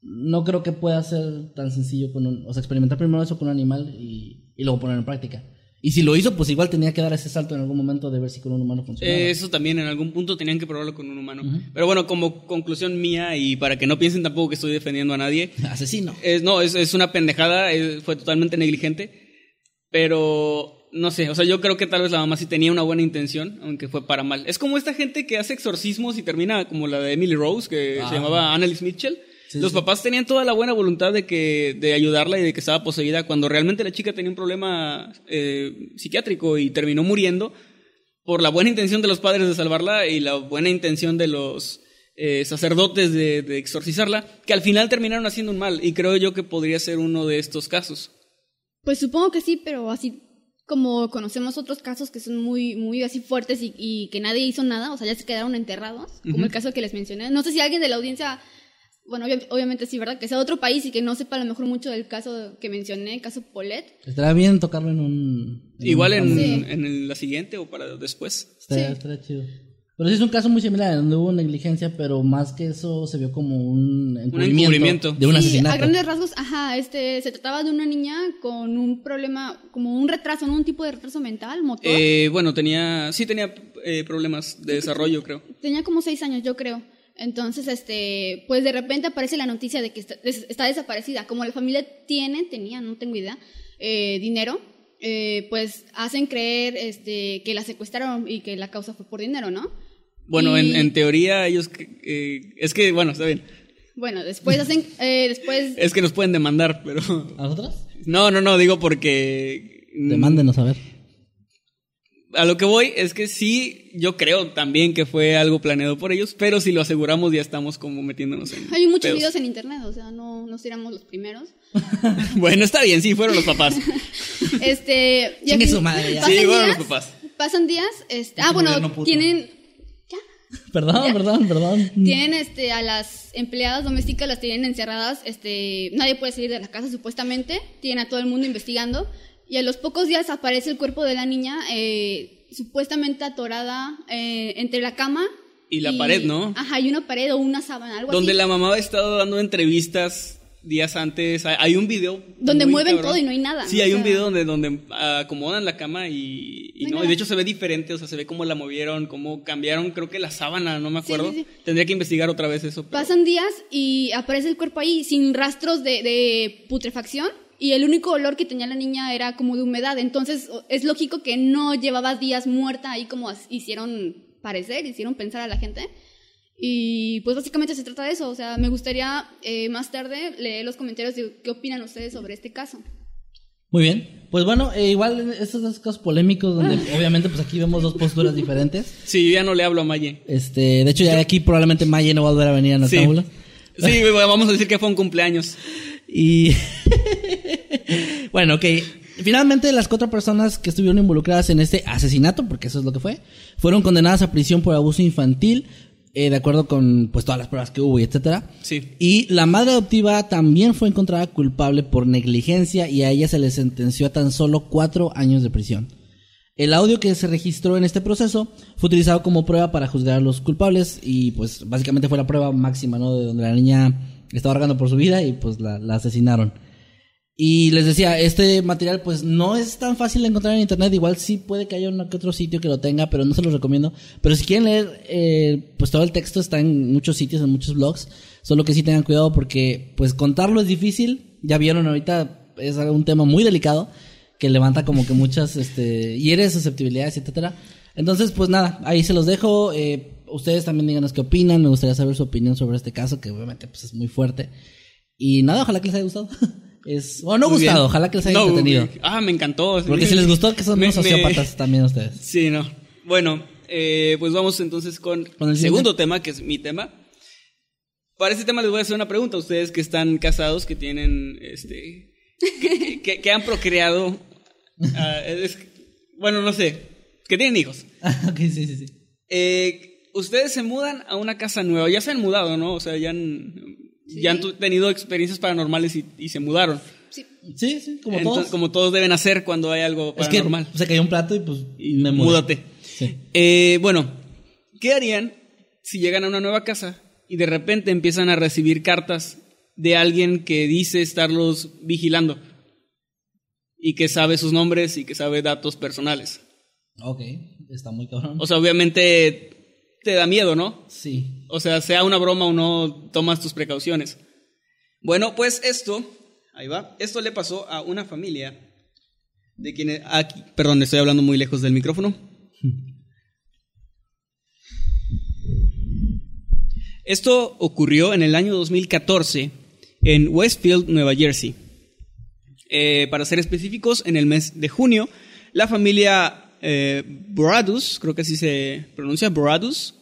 no creo que pueda ser tan sencillo con un, o sea, experimentar primero eso con un animal y, y luego ponerlo en práctica. Y si lo hizo, pues igual tenía que dar ese salto en algún momento de ver si con un humano funcionaba. Eh, Eso también en algún punto tenían que probarlo con un humano. Pero bueno, como conclusión mía y para que no piensen tampoco que estoy defendiendo a nadie, Asesino. es, no, es, es una pendejada, es- fue totalmente negligente, pero no sé, o sea, yo creo que tal vez la mamá sí tenía una buena intención, aunque fue para mal. Es como esta gente que hace exorcismos y termina como la de Emily Rose, que Ah. se llamaba Annalise Mitchell. Sí, Los sí. papás tenían toda la buena voluntad de que de ayudarla y de que estaba poseída cuando realmente la chica tenía un problema eh, psiquiátrico y terminó muriendo por la buena intención de los padres de salvarla y la buena intención de los eh, sacerdotes de, de exorcizarla, que al final terminaron haciendo un mal. Y creo yo que podría ser uno de estos casos. Pues supongo que sí, pero así como conocemos otros casos que son muy, muy así fuertes y, y que nadie hizo nada, o sea, ya se quedaron enterrados, como el caso que les mencioné. No sé si alguien de la audiencia, bueno, obvia- obviamente sí, ¿verdad? Que sea de otro país y que no sepa a lo mejor mucho del caso que mencioné, el caso Polet. Estaría bien tocarlo en un... en Igual un- en, Sí. en el- la siguiente o para después. Estaría, Sí. estaría chido. Pero sí es un caso muy similar, donde hubo negligencia, pero más que eso se vio como un encubrimiento, encubrimiento. de un sí, asesinato. a grandes rasgos, ajá, este, se trataba de una niña con un problema, como un retraso, ¿no? Un tipo de retraso mental, motor. Eh, bueno, tenía, sí tenía eh, problemas de desarrollo, creo. Tenía como seis años, yo creo. Entonces, este, pues de repente aparece la noticia de que está, des- está desaparecida. Como la familia tiene, tenía, no tengo idea, eh, dinero, eh, pues hacen creer este, que la secuestraron y que la causa fue por dinero, ¿no? Bueno, Y- en, en teoría ellos... que- eh, es que, bueno, está bien. Bueno, después hacen, eh, después, Es que nos pueden demandar, pero... ¿A nosotros? No, no, no, digo porque... Demándenos a ver. A lo que voy es que sí, yo creo también que fue algo planeado por ellos, pero si lo aseguramos ya estamos como metiéndonos en... hay muchos pedos. videos en internet, o sea, no, no éramos los primeros. Bueno, está bien, sí, fueron los papás. Este, y al Chingue fin- su madre ya. pasan Sí, fueron días- los papás. Pasan días, este, ah, Ese bueno, tienen, Perdón, perdón, perdón. Tienen este a las empleadas domésticas las tienen encerradas, este nadie puede salir de la casa supuestamente, tienen a todo el mundo investigando y a los pocos días aparece el cuerpo de la niña eh, supuestamente atorada eh, entre la cama. Y la pared, ¿no? Ajá, y una pared o una sábana, algo Donde así. la mamá ha estado dando entrevistas días antes. Hay- un video. Donde mueven cabrón. todo y no hay nada. Sí, hay un sea, video donde, donde acomodan la cama y, y No no, y de hecho se ve diferente, o sea, se ve cómo la movieron, cómo cambiaron, creo que la sábana, no me Sí, acuerdo. sí, sí. Tendría que investigar otra vez eso. pero- Pasan días y aparece el cuerpo ahí sin rastros de, de putrefacción y el único olor que tenía la niña era como de humedad. Entonces es lógico que no llevaba días muerta ahí como hicieron parecer, hicieron pensar a la gente. Y pues básicamente se trata de eso. O sea, me gustaría eh, más tarde leer los comentarios de qué opinan ustedes sobre este caso. Muy bien. Pues bueno, eh, igual estos dos casos polémicos donde obviamente pues aquí vemos dos posturas diferentes. Sí, yo ya no le hablo a Maye. Este, de hecho ya aquí probablemente Maye no va a volver a venir a nuestra Sí. Sí, vamos a decir que fue un cumpleaños. Y bueno, ok. Finalmente las cuatro personas que estuvieron involucradas en este asesinato, porque eso es lo que fue, fueron condenadas a prisión por abuso infantil, eh, de acuerdo con pues todas las pruebas que hubo y etcétera. Sí. Y la madre adoptiva también fue encontrada culpable por negligencia y a ella se le sentenció a tan solo cuatro años de prisión. El audio que se registró en este proceso fue utilizado como prueba para juzgar a los culpables y pues básicamente fue la prueba máxima, ¿no? De donde la niña estaba rogando por su vida y pues la, asesinaron. Y les decía, este material pues no es tan fácil de encontrar en internet, igual sí puede que haya que otro sitio que lo tenga, pero no se los recomiendo. Pero si quieren leer, eh, pues todo el texto está en muchos sitios, en muchos blogs, solo que sí tengan cuidado porque pues contarlo es difícil, ya vieron ahorita es un tema muy delicado que levanta como que muchas, este, hieres susceptibilidades, etcétera. Entonces pues nada, ahí se los dejo, eh, ustedes también díganos qué opinan, me gustaría saber su opinión sobre este caso que obviamente pues es muy fuerte. Y nada, ojalá que les haya gustado. Es, o no Muy bien. gustado, ojalá que les haya No, entretenido. Ah, me encantó. Porque si les gustó, que son Me- unos sociópatas también ustedes. Sí, no. Bueno, eh, pues vamos entonces con, Con el segundo tema, que es mi tema. Para este tema les voy a hacer una pregunta a ustedes que están casados, que tienen, este, que, que- que han procreado, ah, es- bueno, no sé, que tienen hijos. ok, sí, sí, sí. Eh, ustedes se mudan a una casa nueva, ya se han mudado, ¿no? O sea, ya han, ya han tenido experiencias paranormales y, y se mudaron. Sí. Sí, sí, como Entonces, todos. como todos deben hacer cuando hay algo es que paranormal. se cayó un plato y pues me mudé. Múdate. Sí. Eh, bueno, ¿qué harían si llegan a una nueva casa y de repente empiezan a recibir cartas de alguien que dice estarlos vigilando y que sabe sus nombres y que sabe datos personales? Ok, está muy cabrón. O sea, obviamente te da miedo, ¿no? Sí. O sea, sea una broma o no, tomas tus precauciones. Bueno, pues esto, ahí va, esto le pasó a una familia de quienes, aquí, perdón, estoy hablando muy lejos del micrófono. Esto ocurrió en el año 2014 en Westfield, Nueva Jersey. Eh, para ser específicos, en el mes de junio, la familia eh, Bradus, creo que así se pronuncia, Bradus,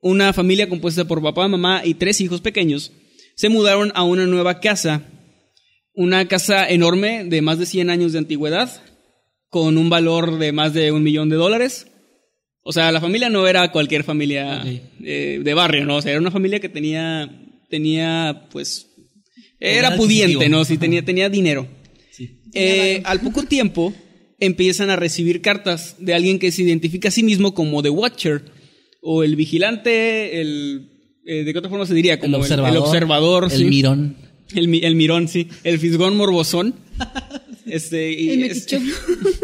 una familia compuesta por papá, mamá y tres hijos pequeños, se mudaron a una nueva casa, una casa enorme de más de 100 años de antigüedad, con un valor de más de un millón de dólares. O sea, la familia no era cualquier familia eh, de barrio, ¿no? O sea, era una familia que tenía, tenía, pues, era pudiente. ¿no? Sí, tenía, tenía dinero. Sí. Eh, al poco tiempo empiezan a recibir cartas de alguien que se identifica a sí mismo como The Watcher o el vigilante, el eh, ¿de qué otra forma se diría? Como el observador. el, observador, El sí. mirón. El, mi- el mirón, sí, el fisgón morbosón. Este, y El es- metichón.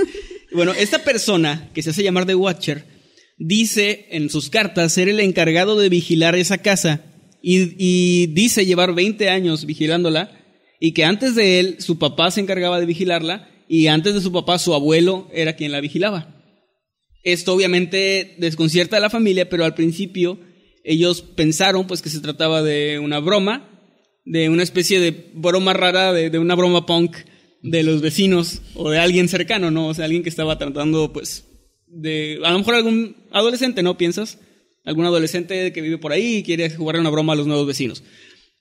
bueno, esta persona que se hace llamar The Watcher dice en sus cartas ser el encargado de vigilar esa casa y, y dice llevar 20 años vigilándola y que antes de él su papá se encargaba de vigilarla y antes de su papá su abuelo era quien la vigilaba. Esto obviamente desconcierta a la familia, pero al principio ellos pensaron pues que se trataba de una broma, de una especie de broma rara, de, de una broma punk de los vecinos o de alguien cercano, ¿no? O sea, alguien que estaba tratando pues de, a lo mejor algún adolescente, ¿no? Piensas, algún adolescente que vive por ahí y quiere jugar una broma a los nuevos vecinos.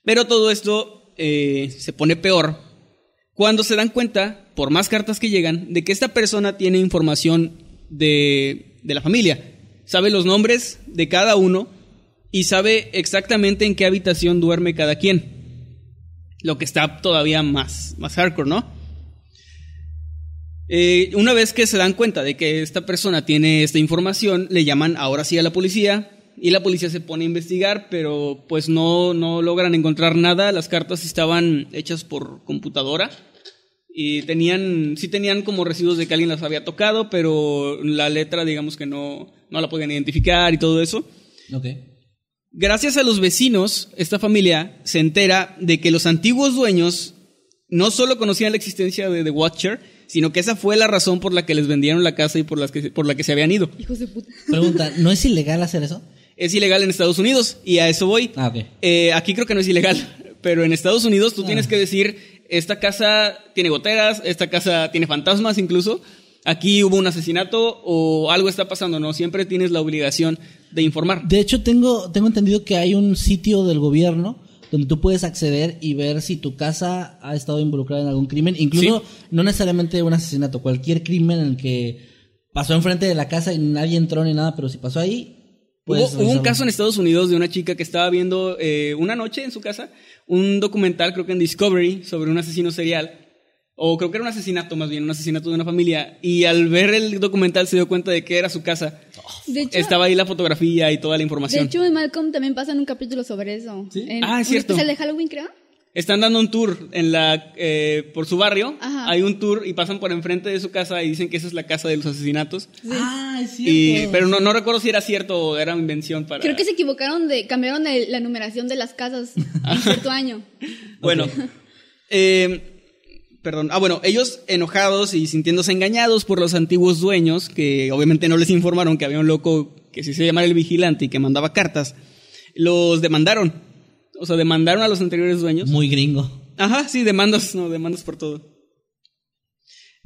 Pero todo esto eh, se pone peor cuando se dan cuenta, por más cartas que llegan, de que esta persona tiene información de, de la familia. Sabe los nombres de cada uno y sabe exactamente en qué habitación duerme cada quien. Lo que está todavía más, más hardcore, ¿no? Eh, una vez que se dan cuenta de que esta persona tiene esta información, le llaman ahora sí a la policía y la policía se pone a investigar, pero pues no, no logran encontrar nada. Las cartas estaban hechas por computadora y tenían, sí tenían como residuos de que alguien las había tocado, pero la letra digamos que no, no la podían identificar y todo eso. Ok. Gracias a los vecinos, esta familia se entera de que los antiguos dueños no solo conocían la existencia de The Watcher, sino que esa fue la razón por la que les vendieron la casa y por, las que, por la que se habían ido. Hijos de puta. Pregunta, ¿no es ilegal hacer eso? Es ilegal en Estados Unidos y a eso voy. Ah, ok. Eh, aquí creo que no es ilegal, pero en Estados Unidos tú Ah. tienes que decir, esta casa tiene goteras, esta casa tiene fantasmas incluso, aquí hubo un asesinato o algo está pasando, ¿no? Siempre tienes la obligación de informar. De hecho, tengo, tengo entendido que hay un sitio del gobierno donde tú puedes acceder y ver si tu casa ha estado involucrada en algún crimen, incluso no necesariamente un asesinato, cualquier crimen en el que pasó enfrente de la casa y nadie entró ni nada, pero si pasó ahí, Hubo, hubo un caso en Estados Unidos de una chica que estaba viendo eh, una noche en su casa un documental, creo que en Discovery, sobre un asesino serial. O creo que era un asesinato más bien, un asesinato de una familia. Y al ver el documental se dio cuenta de que era su casa. De hecho, Estaba ahí la fotografía y toda la de información. hecho, en Malcolm también pasan un capítulo sobre eso. ¿Sí? En Ah, es un cierto. especial de Halloween, creo. Están dando un tour en la, eh, por su barrio. Ajá. Hay un tour y pasan por enfrente de su casa y dicen que esa es la casa de los asesinatos. Ah, es cierto. Y, pero no, no recuerdo si era cierto o era invención para... Creo que se equivocaron de. cambiaron el- la numeración de las casas en cierto año. Bueno, eh, perdón. Ah, bueno, ellos enojados y sintiéndose engañados por los antiguos dueños, que obviamente no les informaron que había un loco que sí se llamaba el vigilante y que mandaba cartas, los demandaron. O sea, demandaron a los anteriores dueños. Muy gringo. Ajá, sí, demandas, no, demandas por todo.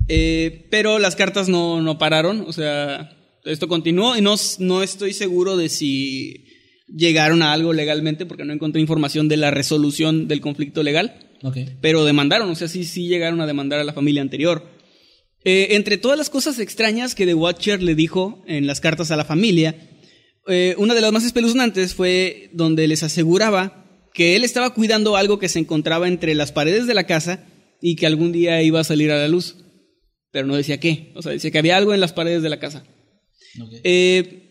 Eh, pero las cartas no, no pararon, o sea, esto continuó y no, no estoy seguro de si llegaron a algo legalmente porque no encontré información de la resolución del conflicto legal, Ok. pero demandaron, o sea, sí, sí llegaron a demandar a la familia anterior. Eh, entre todas las cosas extrañas que The Watcher le dijo en las cartas a la familia, eh, una de las más espeluznantes fue donde les aseguraba que él estaba cuidando algo que se encontraba entre las paredes de la casa y que algún día iba a salir a la luz. Pero no decía qué. O sea, decía que había algo en las paredes de la casa. Eh,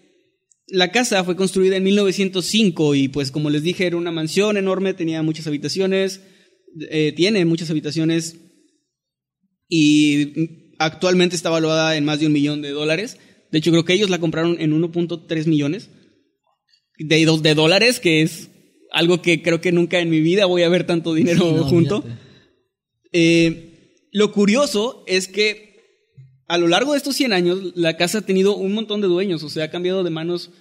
la casa fue construida en 1905 y pues como les dije era una mansión enorme, tenía muchas habitaciones, eh, tiene muchas habitaciones y actualmente está valuada en más de un millón de dólares. De hecho creo que ellos la compraron en 1.3 millones de dólares, que es algo que creo que nunca en mi vida voy a ver tanto dinero Sí, no, junto. Eh, lo curioso es que a lo largo de estos 100 años la casa ha tenido un montón de dueños, o sea, ha cambiado de manos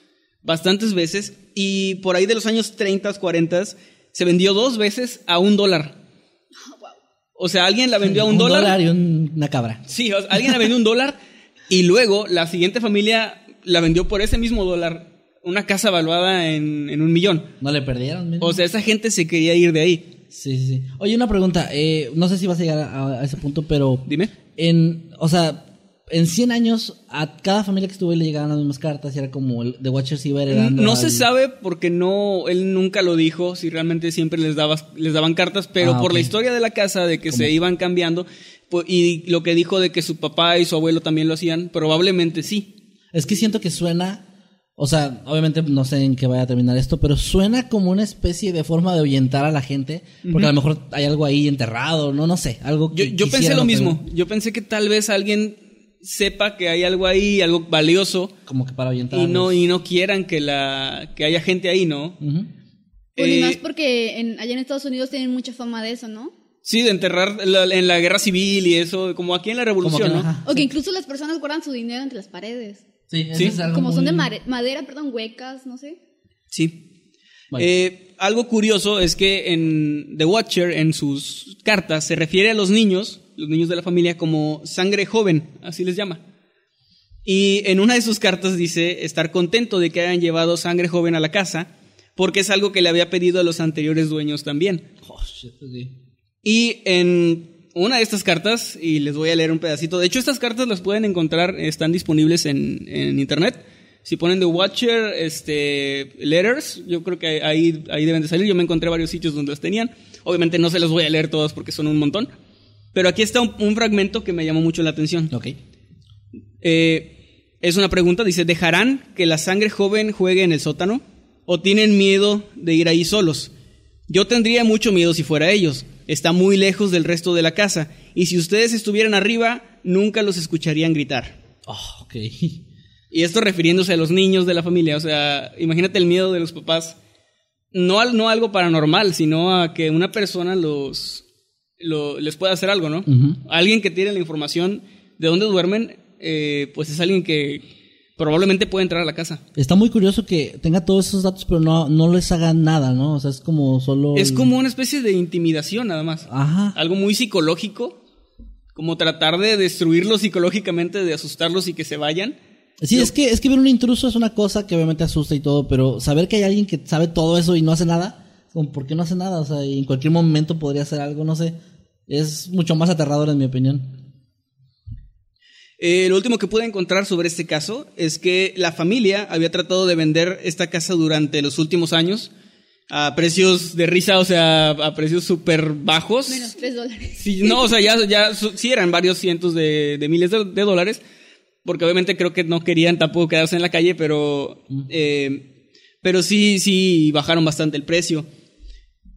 bastantes veces y por ahí de los años 30, 40 se vendió dos veces a un dólar. O sea, alguien la vendió a un, dólar. y un- una cabra. Sí, o sea, alguien la vendió un dólar y luego la siguiente familia la vendió por ese mismo dólar una casa valuada en, en un millón. ¿No le perdieron? mismo? O sea, esa gente se quería ir de ahí. Sí, sí, sí. Oye, una pregunta. eh, no sé si vas a llegar a, a ese punto, pero... Dime. En, o sea, en 100 años, a cada familia que estuvo ahí le llegaban las mismas cartas y era como el The Watcher se iba heredando. No se al- sabe porque no, él nunca lo dijo, si realmente siempre les, daba, les daban cartas, pero Ah, por la historia de la casa, de que se iban cambiando, pu- y lo que dijo de que su papá y su abuelo también lo hacían, probablemente sí. Es que siento que suena. O sea, obviamente no sé en qué vaya a terminar esto, pero suena como una especie de forma de ahuyentar a la gente. Porque a lo mejor hay algo ahí enterrado, no, no sé. Algo Yo, que yo pensé quisieran lo mismo, yo pensé que tal vez alguien sepa que hay algo ahí, algo valioso, Como que para ahuyentar. y no, y no quieran que, la, que haya gente ahí, ¿no? Ujú. Bueno, y Eh, más porque en- allá en Estados Unidos tienen mucha fama de eso, ¿no? Sí, de enterrar la- en la guerra civil y eso, como aquí en la revolución, que, ¿no? ajá. O que incluso las personas guardan su dinero entre las paredes. Sí, eso Sí. es algo Como son de madera, perdón, huecas, no sé. Sí. Vale. Eh, algo curioso es que en The Watcher, en sus cartas, se refiere a los niños, los niños de la familia, como sangre joven, así les llama. Y en una de sus cartas dice estar contento de que hayan llevado sangre joven a la casa, porque es algo que le había pedido a los anteriores dueños también. Oh, shit, sí. Y en una de estas cartas, y les voy a leer un pedacito, de hecho estas cartas las pueden encontrar, están disponibles en, en internet. Si ponen The Watcher, este, Letters, yo creo que ahí, ahí deben de salir. Yo me encontré varios sitios donde las tenían. Obviamente no se las voy a leer todas porque son un montón. Pero aquí está un, un fragmento que me llamó mucho la atención. Ok. Eh, es una pregunta, dice, ¿dejarán que la sangre joven juegue en el sótano? ¿O tienen miedo de ir ahí solos? Yo tendría mucho miedo si fuera ellos. Está muy lejos del resto de la casa. Y si ustedes estuvieran arriba, nunca los escucharían gritar. Oh, ok. Y esto refiriéndose a los niños de la familia. O sea, imagínate el miedo de los papás. No, al- no a algo paranormal, sino a que una persona los, lo- les pueda hacer algo, ¿no? Alguien que tiene la información de dónde duermen, eh, pues es alguien que probablemente puede entrar a la casa. Está muy curioso que tenga todos esos datos, pero no, no les hagan nada, ¿no? O sea, es como solo. Es el- como una especie de intimidación nada más. Ajá. Algo muy psicológico, como tratar de destruirlos psicológicamente, de asustarlos y que se vayan. Sí, es que, es que ver un intruso es una cosa que obviamente asusta y todo, pero saber que hay alguien que sabe todo eso y no hace nada, como, ¿por qué no hace nada? O sea, y en cualquier momento podría hacer algo, no sé. Es mucho más aterrador en mi opinión. Eh, lo último que pude encontrar sobre este caso es que la familia había tratado de vender esta casa durante los últimos años a precios de risa, o sea, a precios súper bajos. Menos tres dólares. Sí, no, o sea, ya, ya sí eran varios cientos de, de miles de, de dólares, porque obviamente creo que no querían tampoco quedarse en la calle, pero, eh, pero sí, sí bajaron bastante el precio.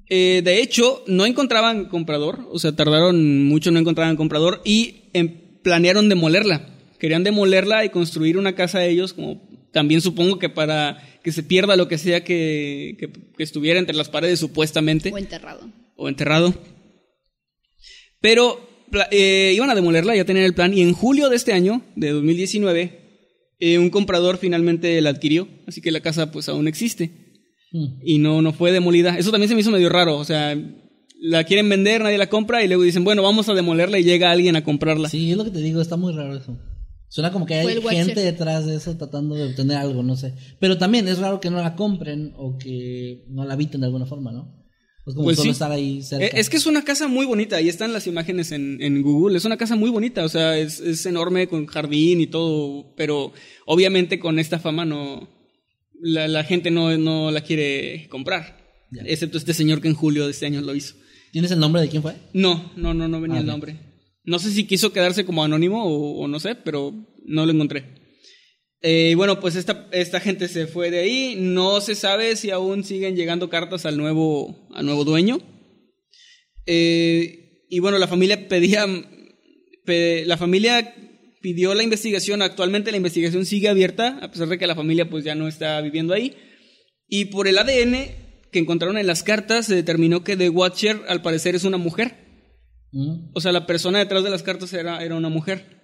Eh, de hecho, no encontraban comprador, o sea, tardaron mucho, no encontraban comprador y em, planearon demolerla. Querían demolerla y construir una casa ellos, como también supongo que para que se pierda lo que sea que, que- que estuviera entre las paredes supuestamente O enterrado. o enterrado. Pero eh, iban a demolerla, ya tenían el plan, y en julio de este año, de 2019, eh, un comprador finalmente la adquirió, así que la casa pues aún existe Hmm. y no, no fue demolida. Eso también se me hizo medio raro, o sea, la quieren vender, nadie la compra y luego dicen, bueno, vamos a demolerla y llega alguien a comprarla. Sí, es lo que te digo, está muy raro eso. Suena como que hay Watcher. gente detrás de eso tratando de obtener algo, no sé. Pero también es raro que no la compren o que no la habiten de alguna forma, ¿no? Es como Pues solo sí. estar ahí cerca. Eh, Es que es una casa muy bonita, ahí están las imágenes en, en Google, es una casa muy bonita, o sea, es, es enorme con jardín y todo, pero obviamente con esta fama no, la, la gente no, no la quiere comprar, Ya. excepto este señor que en julio de este año lo hizo. ¿Tienes el nombre de quién fue? No, no, no, no venía Ah, el nombre. No sé si quiso quedarse como anónimo o, o no sé, pero no lo encontré. Eh, bueno, pues esta, esta gente se fue de ahí. No se sabe si aún siguen llegando cartas al nuevo, al nuevo dueño. Eh, y bueno, la familia pedía. pe- la familia pidió la investigación. Actualmente la investigación sigue abierta, a pesar de que la familia pues ya no está viviendo ahí. Y por el ADN que encontraron en las cartas, se determinó que The Watcher al parecer es una mujer. Mm. O sea, la persona detrás de las cartas era, era una mujer.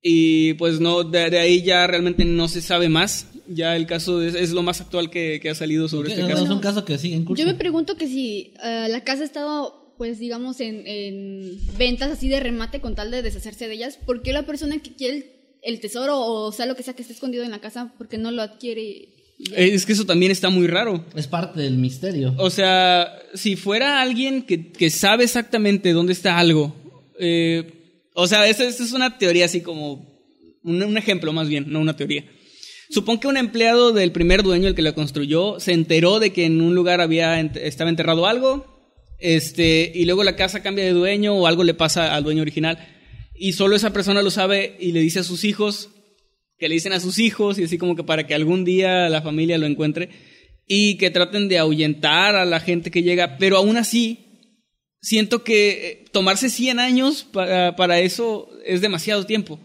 Y pues no, de, de ahí ya realmente no se sabe más. Ya el caso es, es lo más actual que, que ha salido sobre Ok, este no, caso. es un caso que sigue en curso. Yo me pregunto que si eh, la casa ha estado, pues digamos, en, en ventas así de remate con tal de deshacerse de ellas, ¿por qué la persona que quiere el, el tesoro o sea lo que sea que esté escondido en la casa, por qué no lo adquiere? Eh, Es que eso también está muy raro. Es parte del misterio. O sea, si fuera alguien que, que sabe exactamente dónde está algo, eh, o sea, esa es una teoría así como, un, un ejemplo más bien, no una teoría. Supón que un empleado del primer dueño, el que la construyó, se enteró de que en un lugar había estaba enterrado algo, este, y luego la casa cambia de dueño o algo le pasa al dueño original, y solo esa persona lo sabe y le dice a sus hijos, que le dicen a sus hijos, y así como que para que algún día la familia lo encuentre, y que traten de ahuyentar a la gente que llega, pero aún así, siento que eh, tomarse 100 años para, para eso es demasiado tiempo.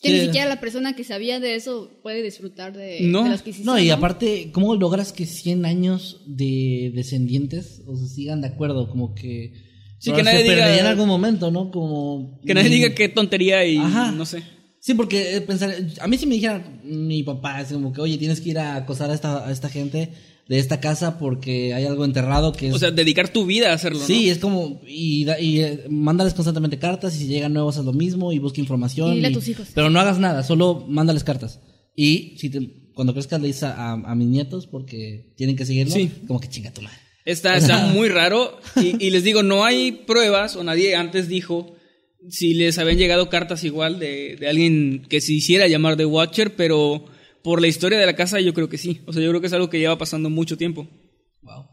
Que Sí. ni siquiera la persona que sabía de eso puede disfrutar de, No. de la adquisición. No, y aparte, ¿cómo logras que 100 años de descendientes o sea, sigan de acuerdo? Como que... Sí, que nadie se diga- en algún momento, ¿no? Como... Que nadie diga qué tontería y Ajá. no sé. Sí, porque eh, pensar, a mí si me dijera mi papá, es como que, oye, tienes que ir a acosar a esta, a esta gente de esta casa porque hay algo enterrado que es... O sea, dedicar tu vida a hacerlo, ¿no? sí, es como, y, da- y eh, mándales constantemente cartas y si llegan nuevos haz lo mismo y busca información. Y dile a tus hijos. Pero no hagas nada, solo mándales cartas. Y si te- cuando crezcas le dices a, a mis nietos porque tienen que seguirlo, Sí. como que chinga tu madre. Está, está muy raro. Y, y les digo, no hay pruebas, o nadie antes dijo si les habían llegado cartas igual de, de alguien que se hiciera llamar The Watcher, pero por la historia de la casa yo creo que sí. O sea, yo creo que es algo que lleva pasando mucho tiempo. Wow.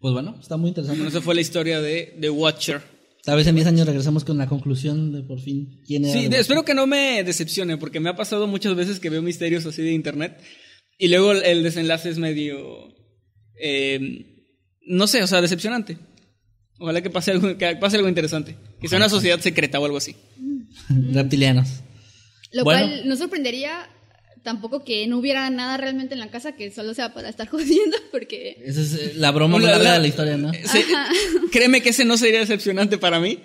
Pues bueno, está muy interesante. Bueno, esa fue la historia de The Watcher. Tal vez en 10 años regresamos con la conclusión de por fin quién era. Sí, de- espero que no me decepcione, porque me ha pasado muchas veces que veo misterios así de internet y luego el, el desenlace es medio. eh, no sé, o sea, decepcionante. Ojalá que pase algo, que pase algo interesante. Que sea una sociedad secreta o algo así. Reptilianos. Lo Bueno. cual no sorprendería tampoco que no hubiera nada realmente en la casa que solo sea para estar jodiendo, porque Esa es eh, la broma más La- larga la- de la historia, ¿no? Se- créeme que ese no sería decepcionante para mí.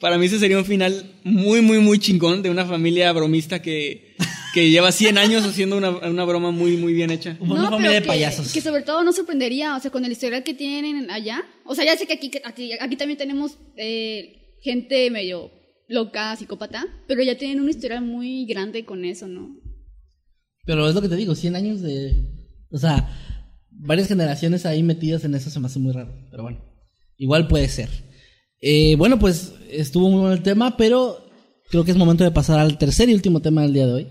Para mí ese sería un final muy, muy, muy chingón de una familia bromista que, que lleva 100 años haciendo una, una broma muy, muy bien hecha. Una No, familia pero de que- payasos. Que sobre todo no sorprendería, o sea, con el historial que tienen allá. O sea, ya sé que aquí, aquí, aquí también tenemos eh, gente medio loca, psicópata, pero ya tienen un historial muy grande con eso, ¿no? Pero es lo que te digo, 100 años de... O sea, varias generaciones ahí metidas en eso se me hace muy raro. Pero bueno, igual puede ser. Eh, bueno, pues estuvo muy bueno el tema, pero creo que es momento de pasar al tercer y último tema del día de hoy.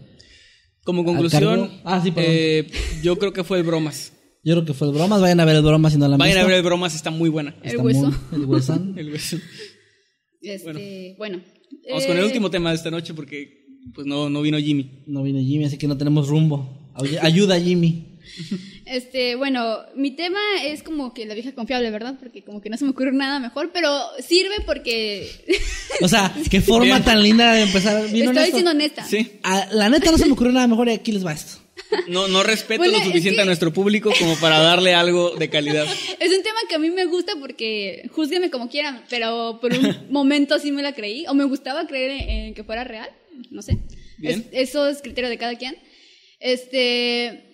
Como conclusión, Ah, sí, eh, yo creo que fue el bromas. Yo creo que fue el bromas. Vayan a ver el bromas si no la han Vayan a ver el bromas, está muy buena. El Está hueso. muy- el huesón. El hueso. Este, bueno. Vamos con el Eh, último tema de esta noche porque pues no, no vino Jimmy. No viene Jimmy, así que no tenemos rumbo. Ay- Ayuda, Jimmy. Este, bueno, mi tema es como que la vieja confiable, ¿verdad? Porque como que no se me ocurre nada mejor, pero sirve porque O sea, qué forma Bien. tan linda de empezar. Bien estoy honesto. siendo honesta. Sí. La neta no se me ocurrió nada mejor y aquí les va esto. No, no respeto Bueno, lo es suficiente que- a nuestro público como para darle algo de calidad. Es un tema que a mí me gusta porque júzgueme como quieran, pero por un momento sí me la creí, o me gustaba creer en, en que fuera real, no sé. Bien. Es- eso es criterio de cada quien. Este,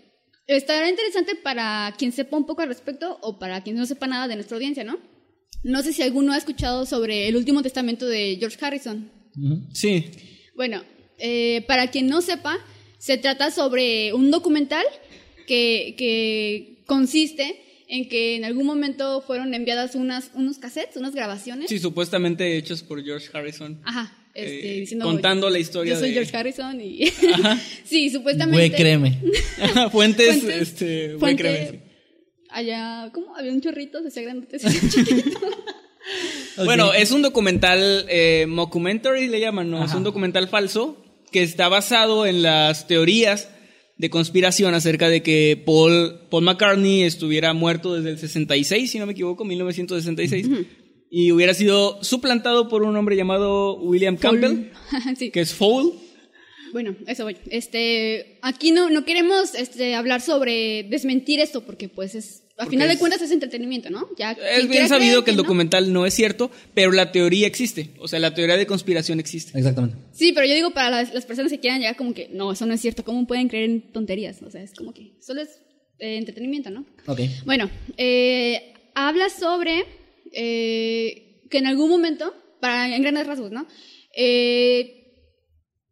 estará interesante para quien sepa un poco al respecto o para quien no sepa nada de nuestra audiencia, ¿no? No sé si alguno ha escuchado sobre el último testamento de George Harrison. Sí. Bueno, eh, para quien no sepa, se trata sobre un documental que, que consiste en que en algún momento fueron enviadas unas, unos cassettes, unas grabaciones. Sí, supuestamente hechos por George Harrison. Ajá, este, Eh, diciendo. contando la historia Yo soy de- George Harrison y. sí, supuestamente. Güey, créeme. Fuentes, Fuentes, este, güey, fuente- créeme, sí. Allá, ¿cómo? Había un chorrito, se hacía grande, se hacía chiquito. Ok. Bueno, es un documental eh, mockumentary, le llaman, ¿no? Es Ajá. un documental falso que está basado en las teorías de conspiración acerca de que Paul, Paul McCartney estuviera muerto desde el 66, si no me equivoco, 1966, y hubiera sido suplantado por un hombre llamado William Campbell, sí. que es Fowl. Bueno, eso voy. Este, aquí no, no queremos este, hablar sobre desmentir esto porque pues es, a Porque final de es- cuentas es entretenimiento, ¿no? Ya, Es bien sabido que el no. documental no es cierto, pero la teoría existe. O sea, la teoría de conspiración existe. Exactamente. Sí, pero yo digo para las, las personas que quieran llegar como que, no, eso no es cierto, ¿cómo pueden creer en tonterías? O sea, es como que solo es eh, entretenimiento, ¿no? Ok. Bueno, eh, habla sobre eh, que en algún momento, para en grandes rasgos, ¿no? Eh,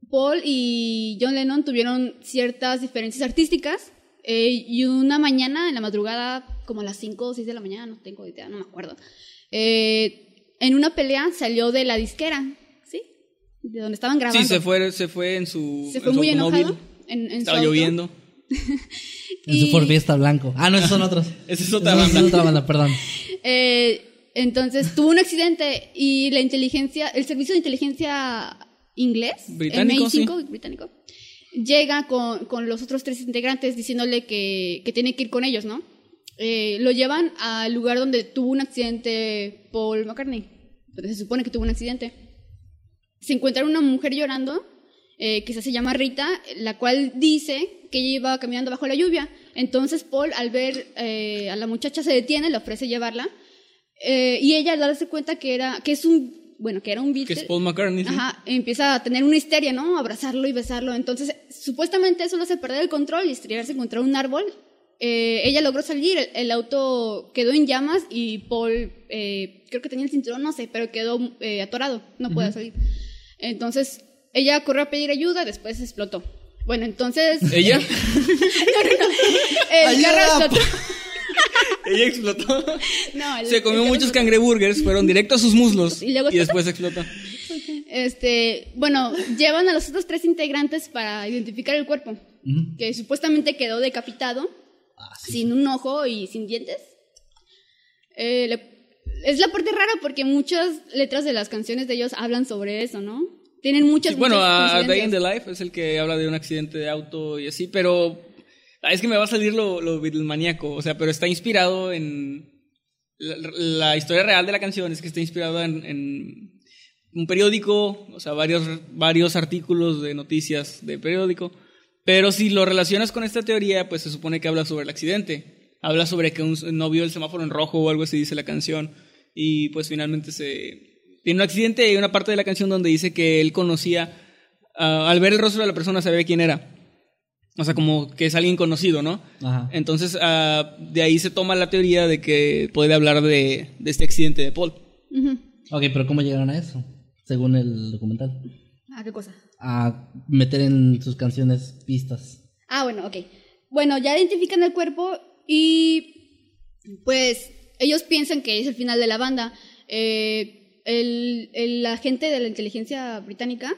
Paul y John Lennon tuvieron ciertas diferencias artísticas eh, y una mañana, en la madrugada, como a las 5 o 6 de la mañana, no tengo idea, no me acuerdo, eh, en una pelea salió de la disquera, ¿sí? De donde estaban grabando. Sí, se fue, se fue en su, Se en fue su muy automóvil. enojado. En, en su Estaba auto. lloviendo. En su Ford Fiesta blanco. Ah, no, esos son otros. Esa es otra Esa banda. Es otra banda, perdón. Eh, entonces tuvo un accidente y la inteligencia, el servicio de inteligencia inglés, Británico, MI5 británico, llega con, con los otros tres integrantes diciéndole que, que tiene que ir con ellos, ¿no? Eh, lo llevan al lugar donde tuvo un accidente Paul McCartney, donde se supone que tuvo un accidente. Se encuentra una mujer llorando, eh, que se llama Rita, la cual dice que ella iba caminando bajo la lluvia. Entonces Paul, al ver eh, a la muchacha, se detiene, le ofrece llevarla. Eh, y ella, al darse cuenta que era, que es un, bueno, que era un Que Beatle, es Paul McCartney. sí. Ajá, empieza a tener una histeria, ¿no? Abrazarlo y besarlo. Entonces, supuestamente eso lo hace perder el control y estrellarse contra un árbol. Eh, ella logró salir, el, el auto quedó en llamas y Paul, eh, creo que tenía el cinturón, no sé, pero quedó eh, atorado, no puede salir. Entonces, ella corrió a pedir ayuda, después explotó. Bueno, entonces... ¿Ella? El Ayuda, carro explotó. Ella explotó. No, el- Se comió el muchos cangreburgers, fueron directo a sus muslos Y luego después explotó. Este, bueno, llevan a los otros tres integrantes para identificar el cuerpo, que supuestamente quedó decapitado, Ah, sí. sin un ojo y sin dientes. Eh, le, es la parte rara porque muchas letras de las canciones de ellos hablan sobre eso, ¿no? Tienen muchas, Sí, bueno, muchas a, a Day in the Life es el que habla de un accidente de auto y así, pero ah, es que me va a salir lo, lo o sea, pero está inspirado en la, historia real de la canción es que está inspirada en, en un periódico, o sea, varios varios artículos de noticias de periódico, pero si lo relacionas con esta teoría, pues se supone que habla sobre el accidente, habla sobre que un no vio el semáforo en rojo o algo así dice la canción y pues finalmente se tiene un accidente y hay una parte de la canción donde dice que él conocía, ah, al ver el rostro de la persona sabía quién era. O sea, como que es alguien conocido, ¿no? Ajá. Entonces, ah, de ahí se toma la teoría de que puede hablar de, de este accidente de Paul. Ujú. Ok, pero ¿cómo llegaron a eso? Según el documental. Ah, ¿qué cosa? A meter en sus canciones pistas. Ah, bueno, ok. Bueno, ya identifican el cuerpo y pues ellos piensan que es el final de la banda. Eh, el, el agente de la inteligencia británica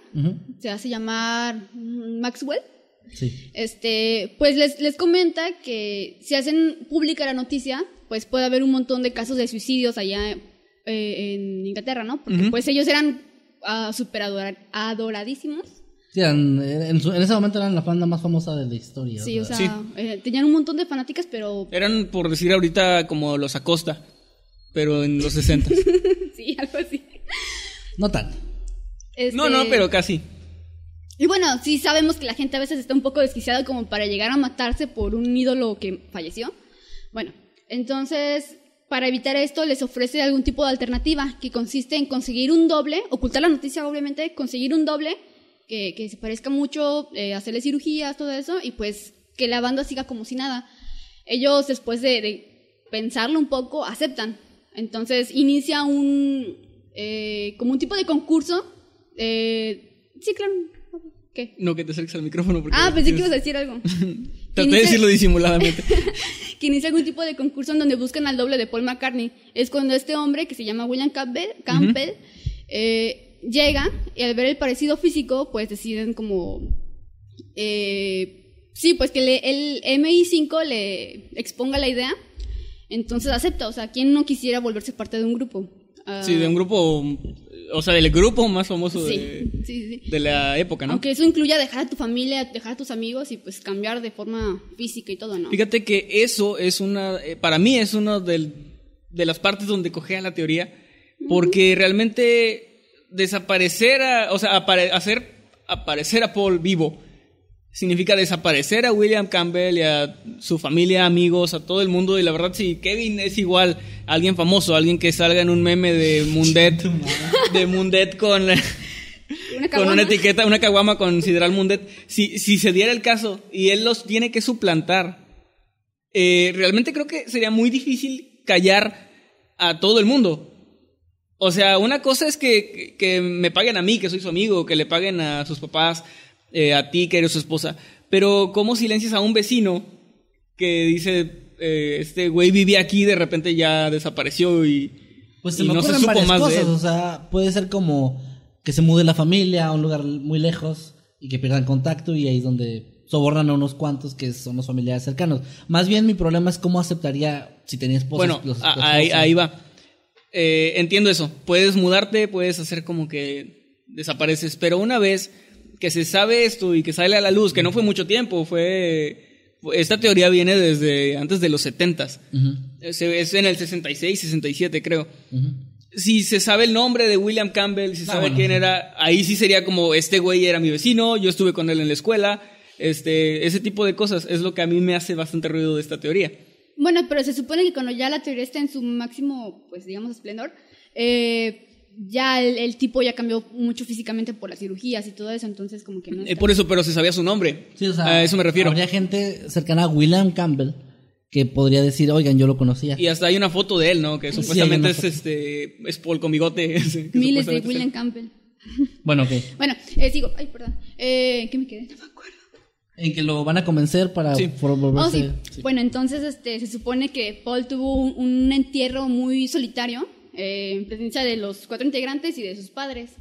se hace llamar Maxwell. Sí. Este, pues les, les comenta que si hacen pública la noticia, pues puede haber un montón de casos de suicidios allá eh, en Inglaterra, ¿no? Porque pues ellos eran ah, súper adora- adoradísimos. Sí, eran- en, su- en ese momento eran la banda más famosa de la historia. Sí, o sea, Sí. eh, tenían un montón de fanáticas, pero Eran, por decir ahorita, como los Acosta, pero en los 60. sí, algo así. No tanto. no, Este, no, pero casi. Y bueno, sí sabemos que la gente a veces está un poco desquiciada como para llegar a matarse por un ídolo que falleció. Bueno, entonces, para evitar esto, les ofrece algún tipo de alternativa que consiste en conseguir un doble, ocultar la noticia, obviamente, conseguir un doble que, que se parezca mucho, eh, hacerle cirugías, todo eso, y pues que la banda siga como si nada. Ellos, después de, de pensarlo un poco, aceptan. Entonces, inicia un, eh, como un tipo de concurso. eh, sí, claro. ¿Qué? No que te acerques al micrófono. Porque Ah, pensé que ibas a decir algo. Traté de decirlo disimuladamente. que inicia algún tipo de concurso en donde buscan al doble de Paul McCartney. Es cuando este hombre, que se llama William Campbell, Campbell eh, llega y al ver el parecido físico, pues deciden como... eh, sí, pues que le- el MI5 le exponga la idea. Entonces acepta, o sea, ¿quién no quisiera volverse parte de un grupo? Ah, Sí, de un grupo, o sea, del grupo más famoso sí, de, sí, sí. de la época, ¿no? Aunque eso incluya dejar a tu familia, dejar a tus amigos y pues cambiar de forma física y todo, ¿no? Fíjate que eso es una, eh, para mí es una del- de las partes donde cogea la teoría, porque realmente desaparecer, a- o sea, apare- hacer aparecer a Paul vivo significa desaparecer a William Campbell y a su familia, amigos, a todo el mundo. Y la verdad, si Kevin es igual a alguien famoso, alguien que salga en un meme de Mundet, de Mundet con, Una con una etiqueta, una caguama con Sideral Mundet, si, si se diera el caso y él los tiene que suplantar, eh, realmente creo que sería muy difícil callar a todo el mundo. O sea, una cosa es que- que me paguen a mí, que soy su amigo, que le paguen a sus papás, eh, a ti, que eres su esposa. Pero, ¿cómo silencias a un vecino que dice, eh, este güey vivía aquí y de repente ya desapareció y, Pues se y me no se supo más de cosas. él? O sea, puede ser como que se mude la familia a un lugar muy lejos y que pierdan contacto y ahí es donde sobornan a unos cuantos que son los familiares cercanos. Más bien mi problema es cómo aceptaría si tenía esposa. Bueno, los- los ahí, ahí va. Eh, entiendo eso. Puedes mudarte, puedes hacer como que desapareces. Pero una vez que se sabe esto y que sale a la luz, que no fue mucho tiempo, fue. Esta teoría viene desde antes de los 70 Ujú, Es, es en el 66, 67, creo. ujú. Si se sabe el nombre de William Campbell, si se Ah, sabe bueno, quién sí. era, ahí sí sería como este güey era mi vecino, yo estuve con él en la escuela. Este, ese tipo de cosas es lo que a mí me hace bastante ruido de esta teoría. Bueno, pero se supone que cuando ya la teoría está en su máximo, pues digamos, esplendor, eh, ya el, el tipo ya cambió mucho físicamente por las cirugías y todo eso, entonces como que no Eh, está- por eso, pero se sabía su nombre. Sí, o sea, a eso me refiero. Habría gente cercana a William Campbell que podría decir, oigan, yo lo conocía. Y hasta hay una foto de él, ¿no? Que Sí, supuestamente hay es este es Paul con bigote. Miles de es William. Campbell. Bueno, ok. Bueno, eh, sigo, ay, perdón. Eh, ¿Qué me quedé? No me acuerdo. En que lo van a convencer para Sí. por Oh, volverse... sí. Bueno, entonces este, se supone que Paul tuvo un, un entierro muy solitario eh, en presencia de los cuatro integrantes y de sus padres.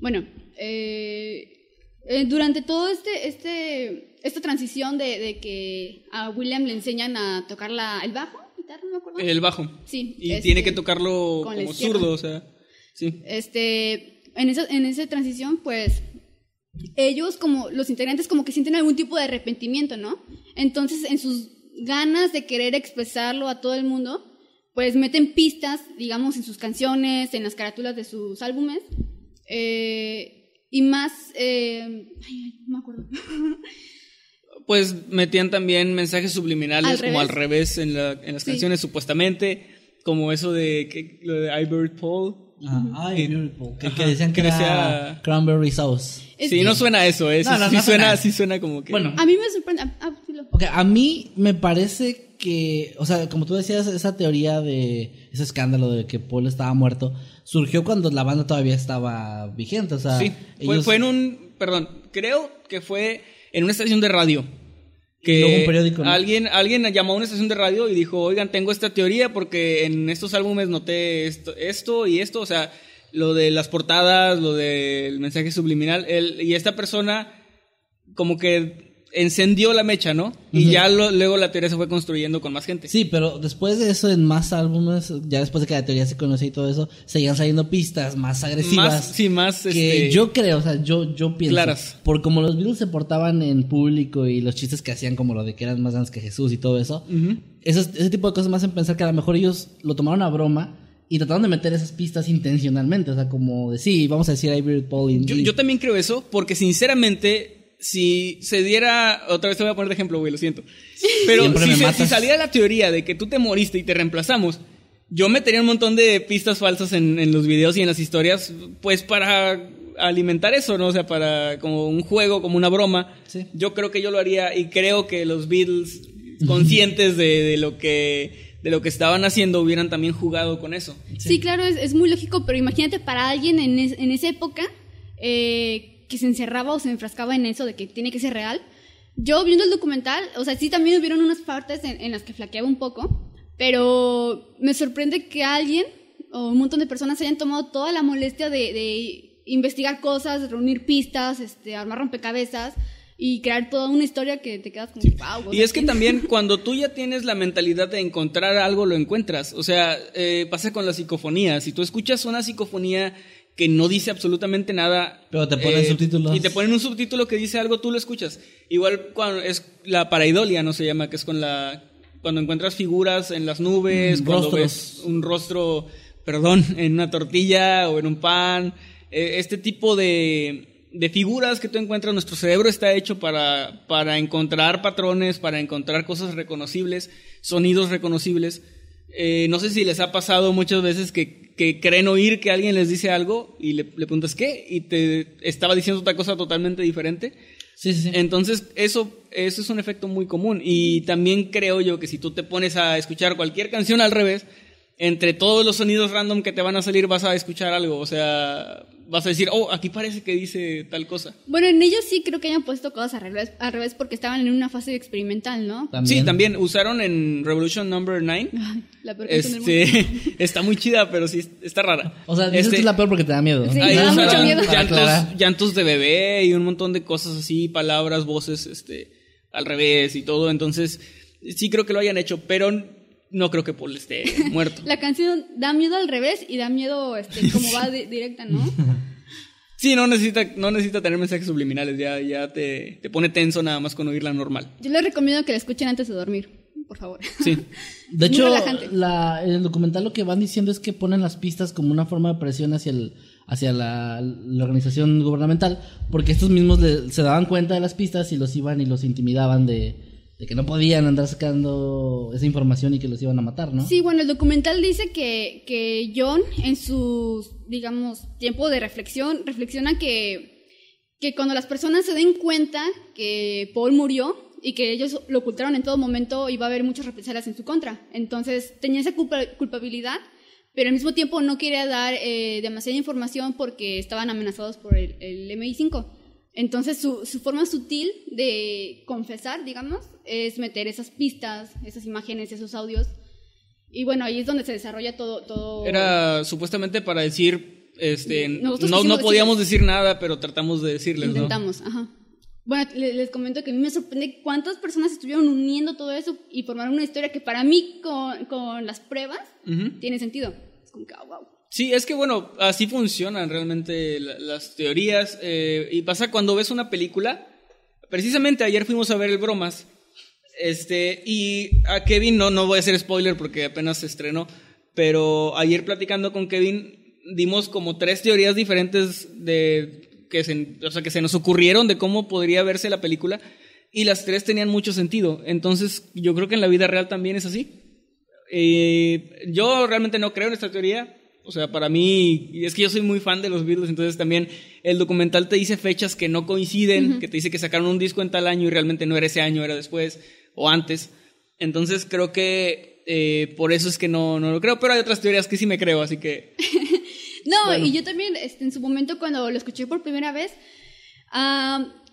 Bueno, eh, eh, durante todo este, este, esta transición de, de que a William le enseñan a tocar la, el bajo, guitarra, no me acuerdo. El bajo. Sí, Y este, tiene que tocarlo como zurdo, o sea. Sí. Este, en esa, en esa transición, pues, ellos como, los integrantes como que sienten algún tipo de arrepentimiento, ¿no? Entonces, en sus ganas de querer expresarlo a todo el mundo, pues meten pistas, digamos, en sus canciones, en las carátulas de sus álbumes, eh, y más, eh, ay, ay, no me acuerdo. Pues metían también mensajes subliminales Al como al revés. en, la- en las Sí. canciones, supuestamente, como eso de que, lo de Ibert Paul. Ah, ay, beautiful. Que, que decían que, que era decía- cranberry sauce. Es sí, que no suena a eso, ¿eh? Sí, No, no, sí no suena, suena. sí suena como que. Bueno, A mí me sorprende, a mí me parece que, o sea, como tú decías, esa teoría de ese escándalo de que Paul estaba muerto surgió cuando la banda todavía estaba vigente, o sea, sí, fue, ellos- fue en un. Perdón, creo que fue en una estación de radio. Que un periódico, ¿no? alguien, alguien llamó a una estación de radio y dijo, oigan, tengo esta teoría porque en estos álbumes noté esto, esto y esto, o sea, lo de las portadas, lo del mensaje subliminal, él, y esta persona como que encendió la mecha, ¿no? Y ya lo- luego la teoría se fue construyendo con más gente. Sí, pero después de eso, en más álbumes, ya después de que la teoría se conoce y todo eso, seguían saliendo pistas más agresivas. Más, sí, más, que este, yo creo, o sea, yo, yo pienso. Claras. Por como los Beatles se portaban en público y los chistes que hacían, como lo de que eran más grandes que Jesús y todo eso, esos- ese tipo de cosas me hacen pensar que a lo mejor ellos lo tomaron a broma y trataron de meter esas pistas intencionalmente. O sea, como de sí, vamos a decir Ivory Paul. Yo, yo también creo eso, porque sinceramente, si se diera. Otra vez te voy a poner de ejemplo, güey, lo siento. Pero si, se- si saliera la teoría de que tú te moriste y te reemplazamos, yo metería un montón de pistas falsas en, en los videos y en las historias, pues para alimentar eso, ¿no? O sea, para como un juego, como una broma. Sí. Yo creo que yo lo haría y creo que los Beatles, conscientes de, de lo que de lo que estaban haciendo, hubieran también jugado con eso. Sí, claro, es, es muy lógico, pero imagínate para alguien en, es- en esa época eh, que se encerraba o se enfrascaba en eso de que tiene que ser real. Yo viendo el documental, o sea, sí también hubieron unas partes en, en las que flaqueaba un poco, pero me sorprende que alguien o un montón de personas hayan tomado toda la molestia de, de investigar cosas, reunir pistas, este, armar rompecabezas y crear toda una historia que te quedas como, wow. o Y es que también cuando tú ya tienes la mentalidad de encontrar algo, lo encuentras. O sea, eh, pasa con las psicofonías. Si tú escuchas una psicofonía que no dice absolutamente nada. eh, Pero te ponen subtítulos. Y te ponen un subtítulo que dice algo, tú lo escuchas. Igual cuando es la paraidolia, no se llama, que es con la. Cuando encuentras figuras en las nubes, Mm, cuando rostros. ves un rostro, perdón, en una tortilla o en un pan. eh, este tipo de, de figuras que tú encuentras, nuestro cerebro está hecho para, para encontrar patrones, para encontrar cosas reconocibles, sonidos reconocibles. Eh, no sé si les ha pasado muchas veces que, que creen oír que alguien les dice algo y le, le preguntas qué y te estaba diciendo otra cosa totalmente diferente. Sí, sí, sí. Entonces, eso, eso es un efecto muy común. Y también creo yo que si tú te pones a escuchar cualquier canción al revés, entre todos los sonidos random que te van a salir vas a escuchar algo. O sea, vas a decir, oh, aquí parece que dice tal cosa. Bueno, en ellos sí creo que hayan puesto cosas al revés, al revés porque estaban en una fase experimental, ¿no? Sí, también usaron en Revolution Number 9. Ay, La peor canción del mundo. Este, está muy chida, pero sí está rara. O sea, dices Este, que es la peor porque te da miedo. Sí, Ahí me da mucho miedo. Llantos, llantos de bebé y un montón de cosas así, palabras, voces, este, al revés y todo. Entonces, sí creo que lo hayan hecho, pero no creo que Paul esté muerto. La canción da miedo al revés y da miedo este, como va di- directa, ¿no? Sí, no necesita, no necesita tener mensajes subliminales, ya, ya te, te pone tenso nada más con oírla normal. Yo les recomiendo que la escuchen antes de dormir, por favor. Sí. De hecho, la, en el documental lo que van diciendo es que ponen las pistas como una forma de presión hacia el hacia la, la organización gubernamental, porque estos mismos le- se daban cuenta de las pistas y los iban y los intimidaban de, de que no podían andar sacando esa información y que los iban a matar, ¿no? Sí, bueno, el documental dice que, que John, en su, digamos, tiempo de reflexión, reflexiona que, que cuando las personas se den cuenta que Paul murió y que ellos lo ocultaron en todo momento, iba a haber muchas represalias en su contra. Entonces tenía esa culpa- culpabilidad, pero al mismo tiempo no quería dar eh, demasiada información porque estaban amenazados por el, el MI5. Entonces su, su forma sutil de confesar, digamos, es meter esas pistas, esas imágenes, esos audios. Y bueno, ahí es donde se desarrolla todo. todo... Era supuestamente para decir, este, Nosotros no, no podíamos decir nada, pero tratamos de decirles, ¿no? Intentamos, ajá. bueno, le- les, comento que a mí me sorprende cuántas personas estuvieron uniendo todo eso y formaron una historia que para mí con, con las pruebas Ujú. tiene sentido. Es como que, ah, wow. Sí, es que bueno, así funcionan realmente la- las teorías. eh, y pasa cuando ves una película. Precisamente ayer fuimos a ver el Bromas. Este, y a Kevin, no, no voy a hacer spoiler porque apenas se estrenó. Pero ayer platicando con Kevin, dimos como tres teorías diferentes de que se, o sea, que se nos ocurrieron de cómo podría verse la película. Y las tres tenían mucho sentido. Entonces, yo creo que en la vida real también es así. Eh, yo realmente no creo en esta teoría. O sea, para mí, y es que yo soy muy fan de los Beatles, entonces también el documental te dice fechas que no coinciden, que te dice que sacaron un disco en tal año y realmente no era ese año, era después o antes. Entonces creo que eh, por eso es que no, no lo creo, pero hay otras teorías que sí me creo, así que... No, Bueno. y yo también, este, en su momento, cuando lo escuché por primera vez,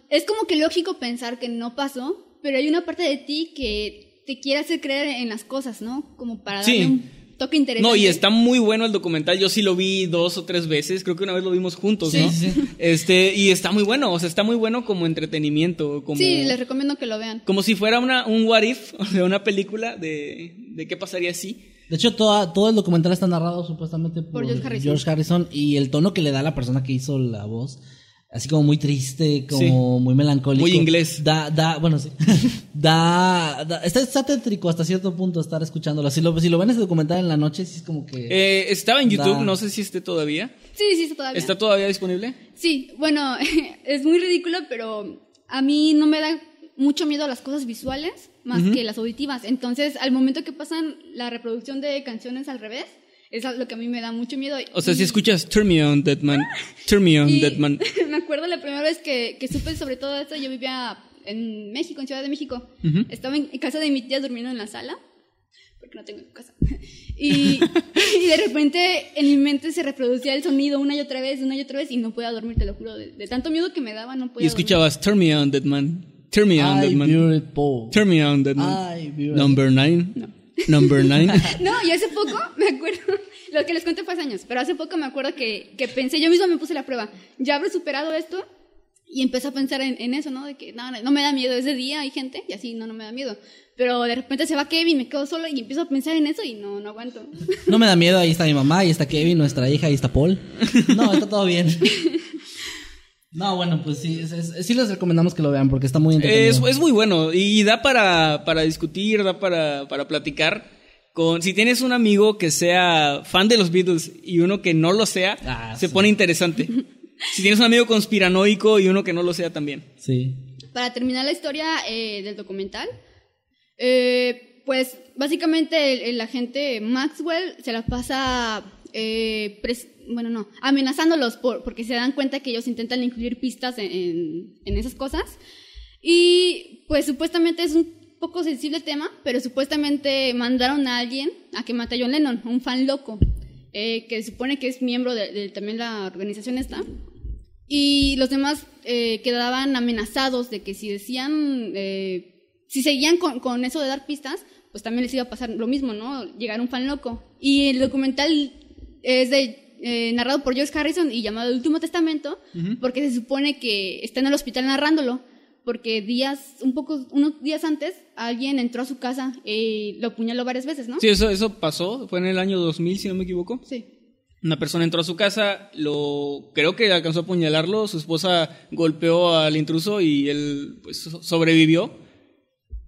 es como que lógico pensar que no pasó, pero hay una parte de ti que te quiere hacer creer en las cosas, ¿no? Como para darle Sí. un toque interesante. No, y está muy bueno el documental. Yo sí lo vi dos o tres veces. Creo que una vez lo vimos juntos, Sí, ¿no? sí, sí. Este, y está muy bueno. O sea, está muy bueno como entretenimiento. Como, Sí, les recomiendo que lo vean. como si fuera una, un what if, o sea, una película de, de qué pasaría si. De hecho, toda, todo el documental está narrado supuestamente por, Por George Harrison. Harrison, y el tono que le da la persona que hizo la voz, así como muy triste, como muy melancólico. Muy inglés. Da, da, bueno, sí. da, da- está, está tétrico hasta cierto punto estar escuchándolo. Si lo, si lo ven ese documental en la noche, sí es como que... Eh, estaba en YouTube, Da. no sé si esté todavía. Sí, sí, está todavía. ¿Está todavía disponible? Sí, bueno, es muy ridículo, pero a mí no me da mucho miedo a las cosas visuales más que las auditivas. Entonces, al momento que pasan la reproducción de canciones al revés, es lo que a mí me da mucho miedo. O sea, Y- si escuchas Turn Me On, Dead Man. Turn Me On, y Dead Man. me acuerdo la primera vez que, que supe sobre todo esto, yo vivía en México, en Ciudad de México. Ujú. Estaba en casa de mi tía durmiendo en la sala, porque no tengo casa. Y, y de repente en mi mente se reproducía el sonido una y otra vez, una y otra vez, y no podía dormir, te lo juro. De, de tanto miedo que me daba, no podía Y escuchabas Turn Me On, Dead Man. Turn Me On, Dead Ay, Man. beautiful. Turn Me On, Dead Man. Ay, beautiful. Number nine. Number nine. No, y hace poco me acuerdo, lo que les conté fue hace años, pero hace poco me acuerdo que, que pensé, yo misma me puse la prueba, ya habré superado esto. Y empecé a pensar en, en eso, ¿no? De que no, no, no me da miedo, es de día, hay gente, y así, no, no me da miedo. Pero de repente se va Kevin, me quedo solo y empiezo a pensar en eso y no, no aguanto. No me da miedo, ahí está mi mamá, ahí está Kevin, nuestra hija, ahí está Paul. No, está todo bien. No, bueno, pues sí, es- es- sí les recomendamos que lo vean porque está muy entretenido. Es, es muy bueno y da para, para discutir, da para, para platicar. Con, si tienes un amigo que sea fan de los Beatles y uno que no lo sea, Ah, se sí. pone interesante. si tienes un amigo conspiranoico y uno que no lo sea también. Sí. Para terminar la historia eh, del documental, eh, pues básicamente el, el agente Maxwell se la pasa, eh, pres- bueno, no, amenazándolos por, porque se dan cuenta que ellos intentan incluir pistas en, en- en esas cosas. Y pues supuestamente es un poco sensible tema, pero supuestamente mandaron a alguien a que mate a John Lennon, un fan loco, eh, que supone que es miembro de, de también la organización esta. Y los demás eh, quedaban amenazados de que si decían, eh, si seguían con, con eso de dar pistas, pues también les iba a pasar lo mismo, ¿no? Llegar un fan loco. Y el documental es de, eh, narrado por George Harrison y llamado El Último Testamento, porque se supone que está en el hospital narrándolo, porque días, un poco, unos días antes, alguien entró a su casa y lo apuñaló varias veces, ¿no? Sí, eso, eso pasó, fue en el año 2000, si no me equivoco. Sí. Una persona entró a su casa, lo creo que alcanzó a apuñalarlo, su esposa golpeó al intruso y él pues so- sobrevivió.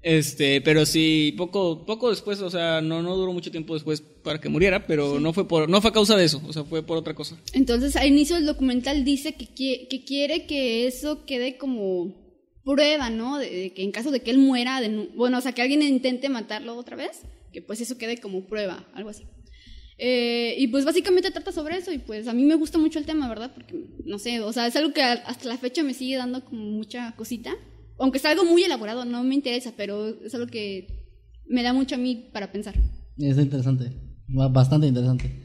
Este, pero sí, poco, poco después, o sea, no, no duró mucho tiempo después para que muriera, pero no fue por, no fue a causa de eso, o sea, fue por otra cosa. Entonces, al inicio del documental dice que, qui- que quiere que eso quede como prueba, ¿no? De, de que en caso de que él muera, de bueno, o sea, que alguien intente matarlo otra vez, que pues eso quede como prueba, algo así. Eh, y pues básicamente trata sobre eso y pues a mí me gusta mucho el tema, ¿verdad? Porque, no sé, o sea, es algo que hasta la fecha me sigue dando como mucha cosita. Aunque es algo muy elaborado, no me interesa, pero es algo que me da mucho a mí para pensar. Es interesante. ba- Bastante interesante.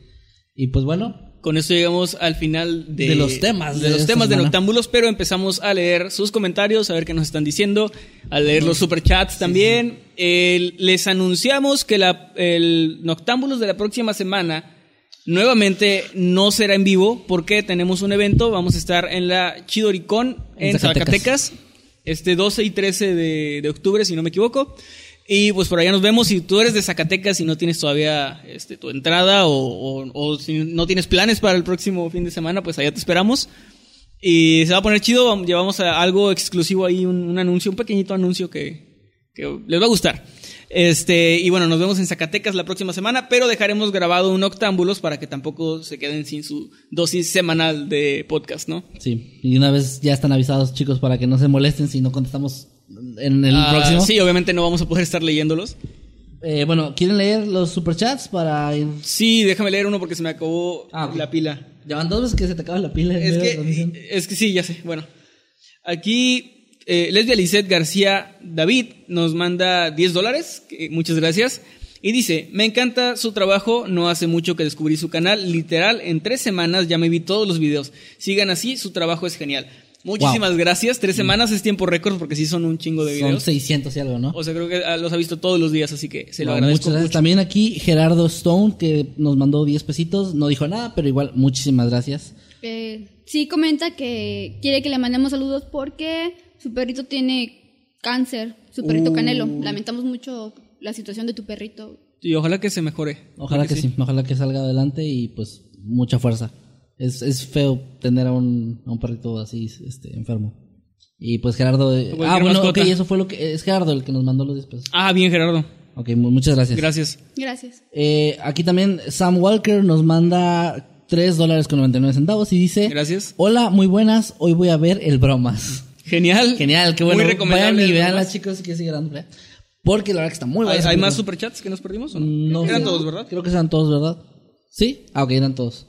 Y pues bueno, Con esto llegamos al final de, De los temas de, de los temas de semana. Noctámbulos, pero empezamos a leer sus comentarios, a ver qué nos están diciendo, a leer los superchats también. El- les anunciamos que la, el Noctámbulos de la próxima semana nuevamente no será en vivo porque tenemos un evento, vamos a estar en la Chidoricón en, En Zacatecas. Zacatecas. Este 12 y 13 de, de octubre, si no me equivoco. Y pues por allá nos vemos. Si tú eres de Zacatecas y no tienes todavía este, tu entrada o, o- si no tienes planes para el próximo fin de semana, pues allá te esperamos. Y se va a poner chido. vam- Llevamos a- algo exclusivo ahí, un, un anuncio, un pequeñito anuncio que, que les va a gustar. Este, y bueno, nos vemos en Zacatecas la próxima semana, pero dejaremos grabado un Octámbulos para que tampoco se queden sin su dosis semanal de podcast, ¿no? Sí, y una vez ya están avisados, chicos, para que no se molesten si no contestamos en el Ah, próximo. Sí, obviamente no vamos a poder estar leyéndolos. Eh, bueno, ¿quieren leer los superchats para ir? Sí, déjame leer uno porque se me acabó Ah, la pila. Ya van dos veces que se te acaba la pila. Es que, es que sí, ya sé. Bueno, aquí eh, Lesbia Lisette García David nos manda 10 dólares. que- Muchas gracias. Y dice, me encanta su trabajo, no hace mucho que descubrí su canal, literal, en tres semanas ya me vi todos los videos. Sigan así, su trabajo es genial. Muchísimas gracias, tres semanas es tiempo récord porque sí son un chingo de Son videos. 600 y algo, ¿no? O sea, creo que ah, los ha visto todos los días, así que se lo agradezco muchas gracias. mucho. También aquí Gerardo Stone, que nos mandó 10 pesitos. No dijo nada, pero igual, muchísimas gracias. Eh, sí comenta que quiere que le mandemos saludos porque su perrito tiene cáncer, su perrito Uh. Canelo. Lamentamos mucho la situación de tu perrito. Y ojalá que se mejore. Ojalá que sí. ojalá que salga adelante y pues mucha fuerza. Es, es feo tener a un, a un perrito así este, enfermo. Y pues Gerardo... eh, ah, bueno, mascota. ok, eso fue lo que... Es Gerardo el que nos mandó los 10 pesos. Ah, bien, Gerardo. Ok, mu- muchas gracias. Gracias. Gracias. Eh, aquí también Sam Walker nos manda 3 dólares con 99 centavos y dice... Gracias. Hola, muy buenas. Hoy voy a ver el bromas. Genial. Genial, qué bueno. Muy recomendable. Vayan y veanla, además. chicos, que sigue dando pelea. Porque la verdad que está muy ¿Hay, buena. hay más superchats que nos perdimos? ¿o no? No Eran todos, ¿verdad? Creo que eran todos, ¿verdad? ¿Sí? Ah, ok, eran todos.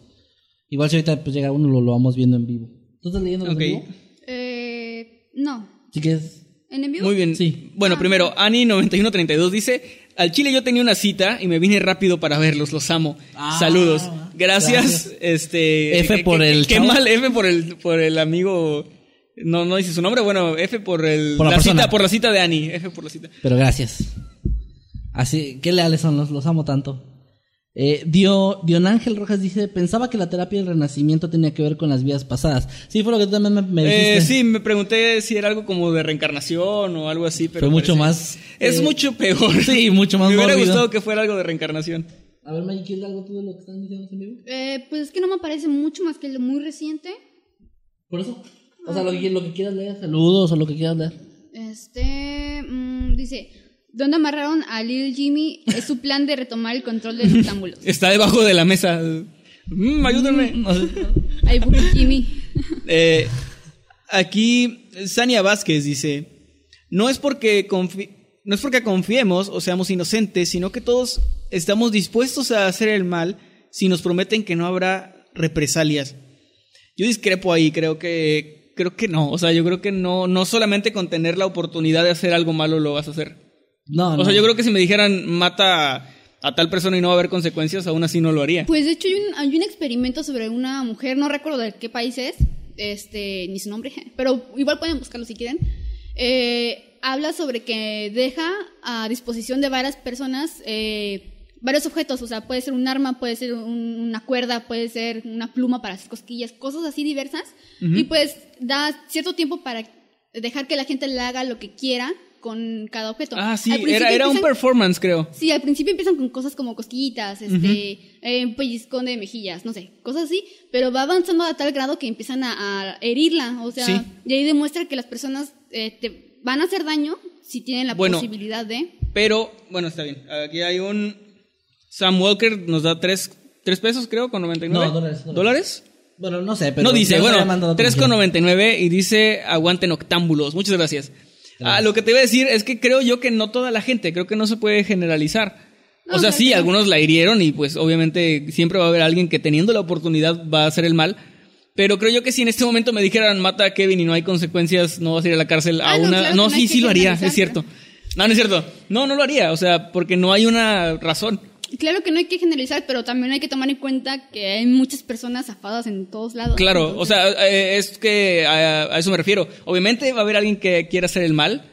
Igual si ahorita pues llega uno, lo, lo vamos viendo en vivo. ¿Tú estás leyendo los en vivo? Eh, no. Sí que es... ¿En envío? Muy bien. Sí. Bueno, primero, Ani9132 dice: Al Chile yo tenía una cita y me vine rápido para verlos, los amo. Ah, Saludos. Gracias. gracias. Este. F qué- por el Qué chavo. mal F por el, por el amigo. No, no dice su nombre. Bueno, F por el. Por la cita, por la cita de Ani. F por la cita. Pero gracias. Así, qué leales son, los, los amo tanto. Eh, Dio, Dion Ángel Rojas dice, pensaba que la terapia del renacimiento tenía que ver con las vidas pasadas. Sí, fue lo que tú también me, me dijiste. Eh, sí, me pregunté si era algo como de reencarnación o algo así, pero. Fue mucho más, Es eh, mucho peor. sí, mucho más Me hubiera mórbido. gustado que fuera algo de reencarnación. A ver, Maggie, ¿quieres algo tú de lo que están diciendo en vivo? Eh, pues es que no me parece mucho más que lo muy reciente. Por eso. O sea, lo que, lo que quieras leer, saludos o lo que quieras leer. Este. mm, dice: ¿Dónde amarraron a Lil Jimmy? Es su plan de retomar el control de los. Está debajo de la mesa. Mm, ayúdenme. No sé. Ay, Jimmy. Eh, aquí Sania Vázquez dice, no es porque confi- no es porque confiemos o seamos inocentes, sino que todos estamos dispuestos a hacer el mal si nos prometen que no habrá represalias. Yo discrepo ahí, creo que creo que no, o sea, yo creo que no no solamente con tener la oportunidad de hacer algo malo lo vas a hacer. No, O no. sea, yo creo que si me dijeran mata a, a tal persona y no va a haber consecuencias, aún así no lo haría. Pues de hecho hay un, hay un experimento sobre una mujer, no recuerdo de qué país es, este, ni su nombre, pero igual pueden buscarlo si quieren. Eh, habla sobre que deja a disposición de varias personas eh, varios objetos, o sea, puede ser un arma, puede ser un- una cuerda, puede ser una pluma para hacer cosquillas, cosas así diversas, y pues da cierto tiempo para dejar que la gente le haga lo que quiera con cada objeto. Ah, sí, era, era un empiezan- performance, creo. Sí, al principio empiezan con cosas como cosquillitas, este, eh, un pellizcón de mejillas, no sé, cosas así, pero va avanzando a tal grado que empiezan a, a herirla, o sea, Sí. y ahí demuestra que las personas eh, te van a hacer daño si tienen la Bueno. posibilidad de... Pero, bueno, está bien. Aquí hay un. Sam Walker nos da tres, tres pesos, creo, con 99. No, dólares, dólares. ¿Dólares? Bueno, no sé, pero... no dice, bueno, estaría mandando 3,99 y dice aguanten octámbulos. Muchas gracias. Ah, lo que te iba a decir es que creo yo que no toda la gente, creo que no se puede generalizar. No, o sea, sí, algunos la hirieron y pues obviamente siempre va a haber alguien que teniendo la oportunidad va a hacer el mal. Pero creo yo que si en este momento me dijeran mata a Kevin y no hay consecuencias, no vas a ir a la cárcel a Ah, no, una... claro no, no sí, sí lo haría, es cierto. No, no es cierto. No, no lo haría, o sea, porque no hay una razón. Claro que no hay que generalizar, pero también hay que tomar en cuenta que hay muchas personas zafadas en todos lados. Claro, o sea, eh, es que a, a eso me refiero. Obviamente va a haber alguien que quiera hacer el mal,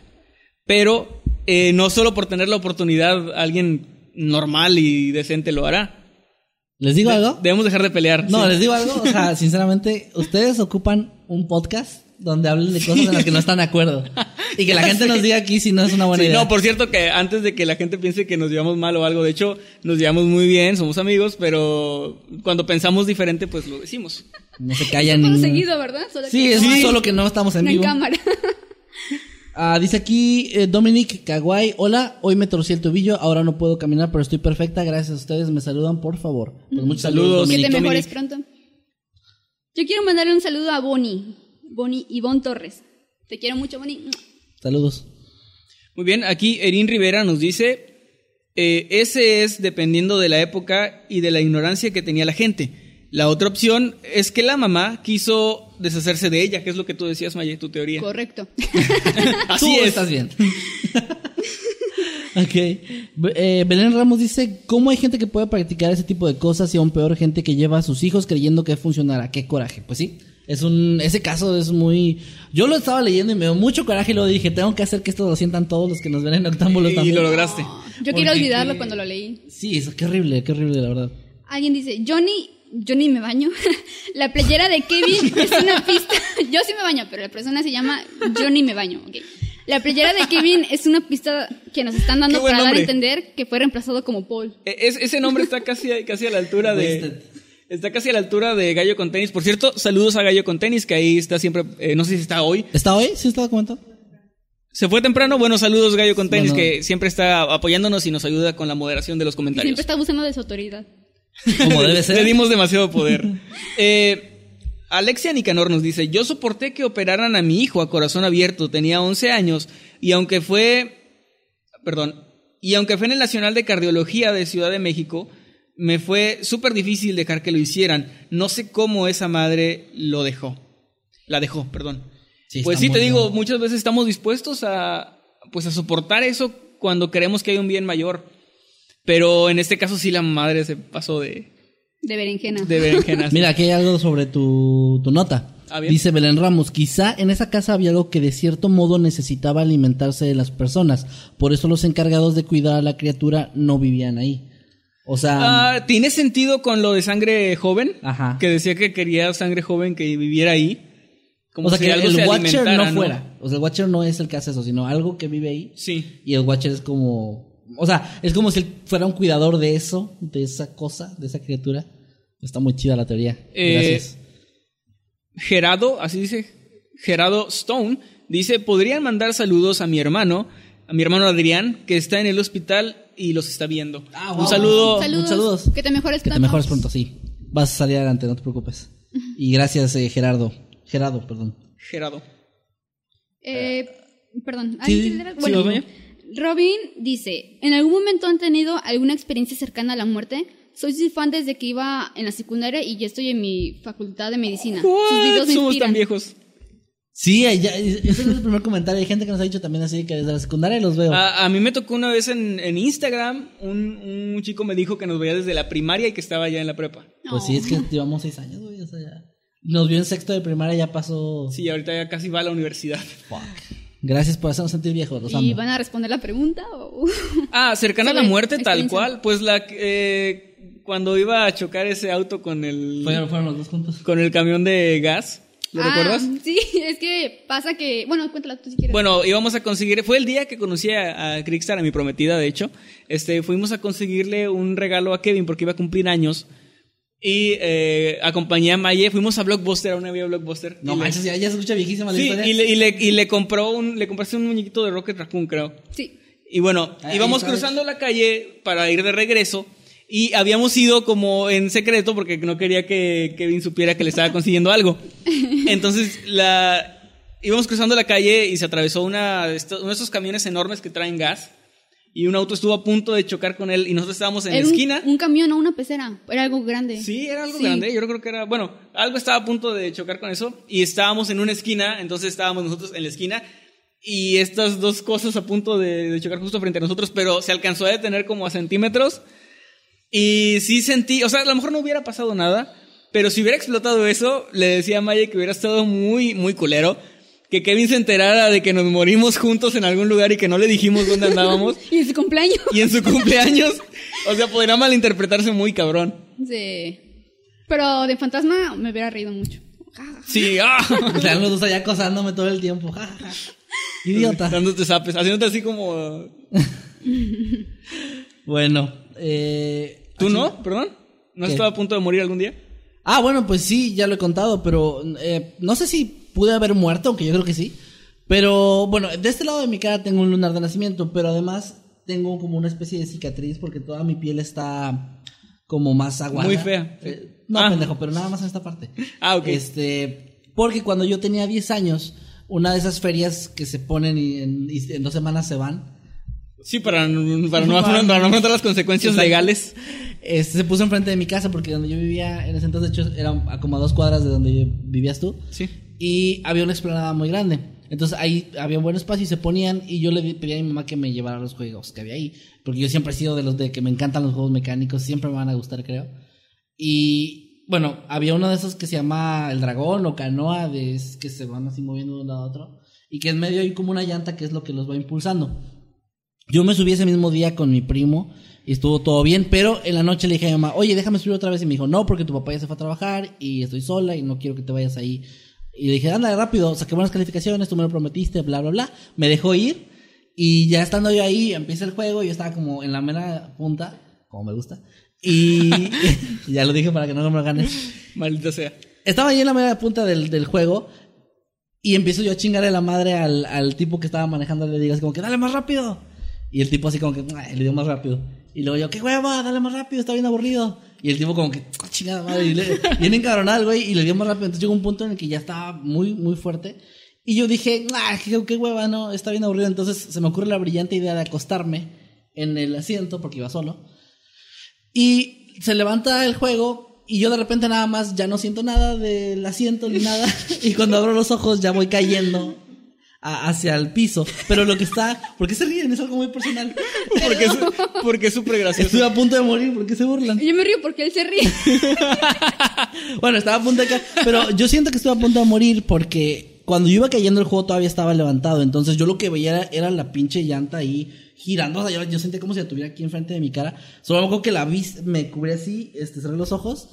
pero eh, no solo por tener la oportunidad alguien normal y decente lo hará. ¿Les digo algo? Debemos dejar de pelear. No, sí. les digo algo. O sea, sinceramente, ustedes ocupan un podcast donde hablen de cosas en las que no están de acuerdo. Y que la gente nos diga aquí si no es una buena Sí, idea. no, por cierto que antes de que la gente piense que nos llevamos mal o algo, de hecho, nos llevamos muy bien, somos amigos, pero cuando pensamos diferente, pues lo decimos. No se callan. Ni- seguido, ¿verdad? Solo Sí, que es solo que no estamos en no vivo. cámara. Ah, dice aquí eh, Dominic Kawai, hola, hoy me torcí el tobillo, ahora no puedo caminar, pero estoy perfecta, gracias a ustedes, me saludan, por favor. Pues muchos saludos. Saludos. que Dominic. te Dominic. mejores pronto. Yo quiero mandarle un saludo a Bonnie. Bonnie Ivonne Torres. Te quiero mucho, Bonnie. Saludos. Muy bien, aquí Erin Rivera nos dice, eh, ese es dependiendo de la época y de la ignorancia que tenía la gente. La otra opción es que la mamá quiso deshacerse de ella, que es lo que tú decías, Maya, tu teoría. Correcto. Así Tú es. estás bien. ok. Eh, Belén Ramos dice, ¿cómo hay gente que puede practicar ese tipo de cosas y aún peor gente que lleva a sus hijos creyendo que funcionará? Qué coraje. Pues sí. Es un, ese caso es muy... Yo lo estaba leyendo y me dio mucho coraje y luego dije, tengo que hacer que esto lo sientan todos los que nos ven en Octámbulo Y también. lo lograste. Yo quiero olvidarlo qué- cuando lo leí. Sí, eso, qué horrible, qué horrible, la verdad. Alguien dice, Johnny, Johnny me baño. la playera de Kevin es una pista. Yo sí me baño, pero la persona se llama Johnny me baño. ok. La playera de Kevin es una pista que nos están dando para dar a entender que fue reemplazado como Paul. E- es- ese nombre está casi, casi a la altura Wasted. de... Está casi a la altura de Gallo con Tenis. Por cierto, saludos a Gallo con Tenis, que ahí está siempre, eh, no sé si está hoy. ¿Está hoy? ¿Sí estaba comentando? ¿Se fue temprano? Bueno, saludos Gallo con Tenis, Bueno. que siempre está apoyándonos y nos ayuda con la moderación de los comentarios. siempre está abusando de su autoridad. Como debe ser. Le dimos demasiado poder. Eh, Alexia Nicanor nos dice, yo soporté que operaran a mi hijo a corazón abierto, tenía 11 años, y aunque fue, perdón, y aunque fue en el Nacional de Cardiología de Ciudad de México, me fue súper difícil dejar que lo hicieran. No sé cómo esa madre lo dejó. La dejó, perdón. Sí, pues sí, te digo, muchas veces estamos dispuestos a, pues a soportar eso cuando creemos que hay un bien mayor. Pero en este caso sí la madre se pasó de, De berenjena. de berenjenas. Mira, aquí hay algo sobre tu, tu nota. Ah. Dice Belén Ramos, quizá en esa casa había algo que de cierto modo necesitaba alimentarse de las personas. Por eso los encargados de cuidar a la criatura no vivían ahí. O sea, Ah, ¿Tiene sentido con lo de sangre joven? Ajá. Que decía que quería sangre joven que viviera ahí. Como o sea si que algo el se Watcher no fuera. O sea, el Watcher no es el que hace eso, sino algo que vive ahí. Sí. Y el Watcher es como... O sea, es como si él fuera un cuidador de eso, de esa cosa, de esa criatura. Está muy chida la teoría. Eh, Gracias. Gerardo, así dice, Gerardo Stone, dice, podrían mandar saludos a mi hermano, a mi hermano Adrián, que está en el hospital y los está viendo. Ah, Un saludo. Saludos. saludos. Que te mejores Que te pronto. mejores pronto, sí. Vas a salir adelante, no te preocupes. Y gracias, eh, Gerardo. Gerardo, perdón. Gerardo. Eh, perdón. Sí, ¿alguien sí, sí, Bueno, vaya. Robin dice, ¿en algún momento han tenido alguna experiencia cercana a la muerte? Soy su fan desde que iba en la secundaria y ya estoy en mi facultad de medicina. Sus videos me Somos inspiran. tan viejos. Sí, ya, ese es el primer comentario. Hay gente que nos ha dicho también así que desde la secundaria los veo. A, a mí me tocó una vez en, en Instagram, un, un chico me dijo que nos veía desde la primaria y que estaba ya en la prepa. Pues sí, es que llevamos seis años, güey. O sea, ya. Nos vio en sexto de primaria, ya pasó. Sí, ahorita ya casi va a la universidad. Fuck. Gracias por hacernos sentir viejos, los ¿Y amo. van a responder la pregunta? O... Ah, cercana a la muerte tal cual, pues la eh, cuando iba a chocar ese auto con el Fueron, fueron los dos juntos. con el camión de gas, ¿lo Ah, recuerdas? Sí, es que pasa que... Bueno, cuéntala tú si quieres. Bueno, íbamos a conseguir, fue el día que conocí a, a Krickstar, a mi prometida, de hecho. Este, fuimos a conseguirle un regalo a Kevin porque iba a cumplir años. Y eh, acompañé a Maye, fuimos a Blockbuster, a una vía Blockbuster. No Y le- manches, ya, ya se escucha viejísima la Sí, historia. y le, y, le, y le compró un, le compraste un muñequito de Rocket Raccoon, creo. Sí. Y bueno, Ahí íbamos sabes. cruzando la calle para ir de regreso y habíamos ido como en secreto porque no quería que Kevin supiera que le estaba consiguiendo algo. Entonces, la íbamos cruzando la calle y se atravesó una uno de esos camiones enormes que traen gas y un auto estuvo a punto de chocar con él y nosotros estábamos en la Era un- esquina. Un, camión o una pecera. Era algo grande. Sí, era algo Sí. grande. Yo creo que era, bueno, algo estaba a punto de chocar con eso y estábamos en una esquina, entonces estábamos nosotros en la esquina y estas dos cosas a punto de, de chocar justo frente a nosotros, pero se alcanzó a detener como a centímetros y sí sentí, o sea, a lo mejor no hubiera pasado nada, pero si hubiera explotado eso, le decía a Maya que hubiera estado muy, muy culero. Que Kevin se enterara de que nos morimos juntos en algún lugar y que no le dijimos dónde andábamos. Y en su cumpleaños. y en su cumpleaños, o sea, podría malinterpretarse muy cabrón. Sí. Pero de fantasma me hubiera reído mucho. Sí, ah. Están los dos allá acosándome todo el tiempo. Idiota. Dándote zapes, haciéndote así como. Bueno, eh, ¿Tú así- no? ¿Perdón? ¿No has ¿Qué? estado a punto de morir algún día? Ah, bueno, pues sí, ya lo he contado, pero eh, no sé si pude haber muerto, aunque yo creo que sí. Pero bueno, de este lado de mi cara tengo un lunar de nacimiento, pero además tengo como una especie de cicatriz porque toda mi piel está como más aguada. Muy fea. Eh, no, Ah. pendejo, pero nada más en esta parte. Ah, ok. Este, porque cuando yo tenía 10 años, una de esas ferias que se ponen y en, y en dos semanas se van, Sí, para, no- para, no, afrontar, para no afrontar las consecuencias legales. Este, se puso enfrente de mi casa porque donde yo vivía en ese entonces, de hecho, era a como a dos cuadras de donde vivías tú. Sí. Y había una explanada muy grande. Entonces ahí había un buen espacio y se ponían. Y yo le pedí a mi mamá que me llevara los juegos que había ahí. Porque yo siempre he sido de los de que me encantan los juegos mecánicos. Siempre me van a gustar, creo. Y bueno, había uno de esos que se llama el dragón o canoa, de, es- que se van así moviendo de un lado a otro. Y que en medio hay como una llanta que es lo que los va impulsando. Yo me subí ese mismo día con mi primo y estuvo todo bien, pero en la noche le dije a mi mamá, oye, déjame subir otra vez. Y me dijo, no, porque tu papá ya se fue a trabajar y estoy sola y no quiero que te vayas ahí. Y le dije, ándale rápido, saqué buenas calificaciones, tú me lo prometiste, bla, bla, bla. Me dejó ir y ya estando yo ahí, empieza el juego y yo estaba como en la mera punta, como me gusta. Y ya lo dije para que no me lo ganes. Maldita sea. Estaba ahí en la mera punta del, del juego y empiezo yo a chingarle la madre al, al tipo que estaba manejando. Le digo así como que dale más rápido. Y el tipo así como que le dio más rápido. Y luego yo, qué hueva, dale más rápido, está bien aburrido. Y el tipo como que, "Ah, chingada madre. Y le, bien encabronado güey y le dio más rápido. Entonces llegó un punto en el que ya estaba muy, muy fuerte. Y yo dije, ah, qué, qué hueva, no, está bien aburrido. Entonces se me ocurre la brillante idea de acostarme en el asiento porque iba solo. Y se levanta el juego y yo de repente nada más ya no siento nada del asiento ni nada. Y cuando abro los ojos ya voy cayendo hacia el piso. Pero lo que está... ¿Por qué se ríen? Es algo muy personal. Porque es porque es súper gracioso. Estuve a punto de morir. ¿Por qué se burlan? Yo me río porque él se ríe. Bueno, estaba a punto de caer. Pero yo siento que estuve a punto de morir porque cuando yo iba cayendo el juego todavía estaba levantado. Entonces yo lo que veía era, era la pinche llanta ahí girando. O sea, yo, yo sentía como si la tuviera aquí enfrente de mi cara. Solo me acuerdo que la vi, me cubrí así, este, cerré los ojos.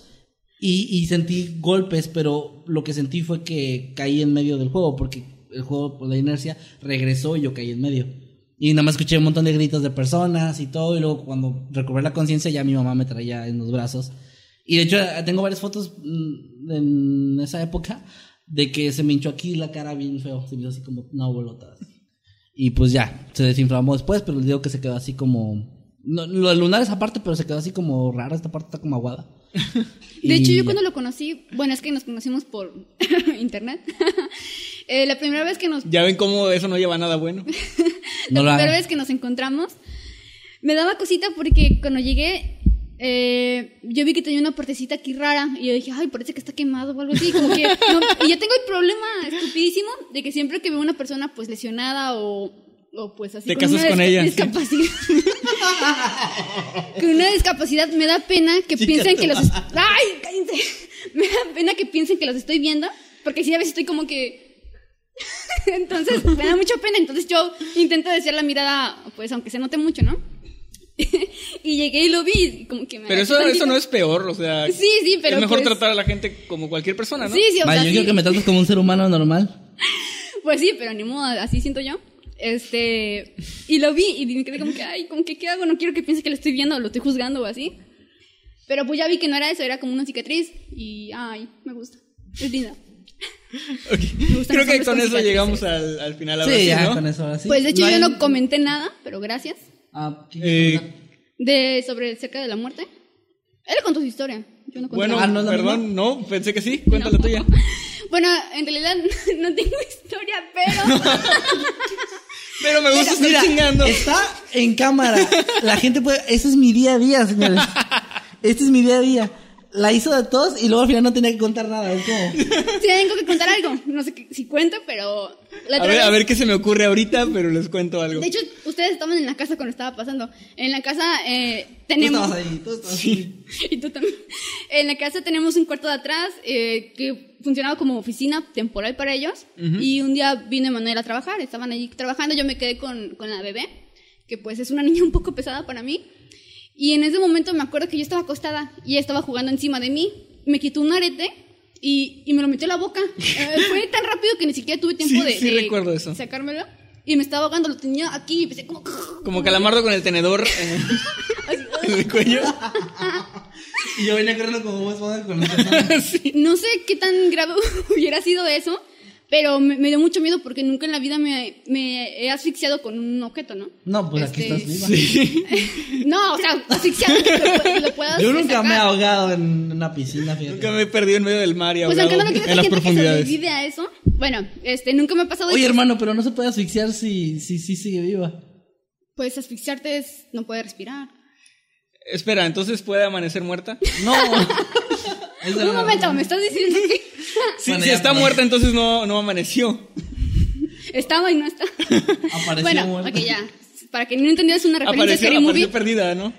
Y, y sentí golpes, pero lo que sentí fue que caí en medio del juego, porque el juego, por la inercia, regresó y yo caí en medio. Y nada más escuché un montón de gritos de personas y todo, y luego cuando recobré la conciencia ya mi mamá me traía en los brazos. Y de hecho tengo varias fotos mm, en esa época de que se me hinchó aquí la cara bien feo, se me hizo así como una bolota. Y pues ya, se desinflamó después, pero les digo que se quedó así como... No, lo lunar es aparte, pero se quedó así como rara, esta parte está como aguada. De hecho, yo cuando lo conocí, bueno, es que nos conocimos por internet. Eh, la primera vez que nos Ya ven cómo eso no lleva a nada bueno. No la primera hagan. vez que nos encontramos, me daba cosita porque cuando llegué, eh, yo vi que tenía una partecita aquí rara y yo dije, ay, parece que está quemado o algo así. Como que, no, y yo tengo el problema estupidísimo de que siempre que veo una persona pues lesionada o, o pues así Te con casas una con ella, sí. discapacidad. con una discapacidad me da pena que Chica, piensen que los... ¡Ay, cállense! Me da pena que piensen que los estoy viendo porque si a veces estoy como que... Entonces, me da mucha pena. Entonces yo intento desviar la mirada, pues aunque se note mucho, ¿no? y llegué y lo vi, y como que me Pero eso, eso no es peor, o sea. Sí, sí, pero Es mejor pues- tratar a la gente como cualquier persona, ¿no? Sí, sí, o Vaya, sea, yo sí. quiero que me trates como un ser humano normal. Pues sí, pero ni modo, así siento yo. Este, y lo vi y me quedé como que, ay, como que, ¿qué hago? No quiero que piense que lo estoy viendo o lo estoy juzgando o así. Pero pues ya vi que no era eso, era como una cicatriz y, ay, me gusta. Es linda. Ok. Me gustan Creo que con eso llegamos al, al final ahora sí, sí, ya, ¿no? con eso ahora sí. Pues de hecho hay- yo no comenté nada, pero gracias. Ah, ¿qué Eh? De sobre cerca de la muerte. Él contó su historia. Yo no conté Bueno. Ah, ¿no perdón, no, pensé que sí. Cuéntala No. tuya. Bueno, en realidad no tengo historia, pero Pero me gusta estar Mira, chingando. está en cámara. La gente puede. Ese es mi día a día, señores. Este es mi día a día. La hizo de todos y luego al final no tenía que contar nada. Sí tengo que contar algo. No sé si cuento, pero la A ver, a ver qué se me ocurre ahorita, pero les cuento algo. De hecho, ustedes estaban en la casa cuando estaba pasando. En la casa eh, Tú tenemos... estabas ahí, tú estabas ahí. y tú también. En la casa tenemos un cuarto de atrás eh, que funcionaba como oficina temporal para ellos. Y un día vino Emanuel a trabajar. Estaban allí trabajando. Yo me quedé con, con la bebé, que pues es una niña un poco pesada para mí. Y en ese momento me acuerdo que yo estaba acostada y ella estaba jugando encima de mí. Me quitó un arete y, y me lo metió a la boca. Eh, fue tan rápido que ni siquiera tuve tiempo Sí, de, sí de recuerdo eso. sacármelo. Y me estaba ahogando, lo tenía aquí y empecé como... Como calamardo con el tenedor eh, en el cuello. Y yo venía corriendo como Esponja con el. Sí. No sé qué tan grave hubiera sido eso, pero me, me dio mucho miedo porque nunca en la vida me, me he asfixiado con un objeto, ¿no? No, pues aquí Este, estás viva. No, o sea, asfixiado que lo, lo puedas Yo nunca me he ahogado en una piscina, fíjate. Nunca me he perdido en medio del mar y Pues ahogado aunque no en las que profundidades. sobrevive a eso. Bueno, este, nunca me ha pasado. Oye, hermano, pero no se puede asfixiar si si, si sigue viva. Pues asfixiarte es no poder respirar. Espera, entonces puede amanecer muerta. No. Un momento, me estás diciendo que Sí, Bueno, si está muerta, entonces no, no amaneció. estaba y no está. Apareció bueno, muerta. ok, ya. Para que no entendieras una referencia a Apareció, Scary Movie. apareció perdida, ¿no?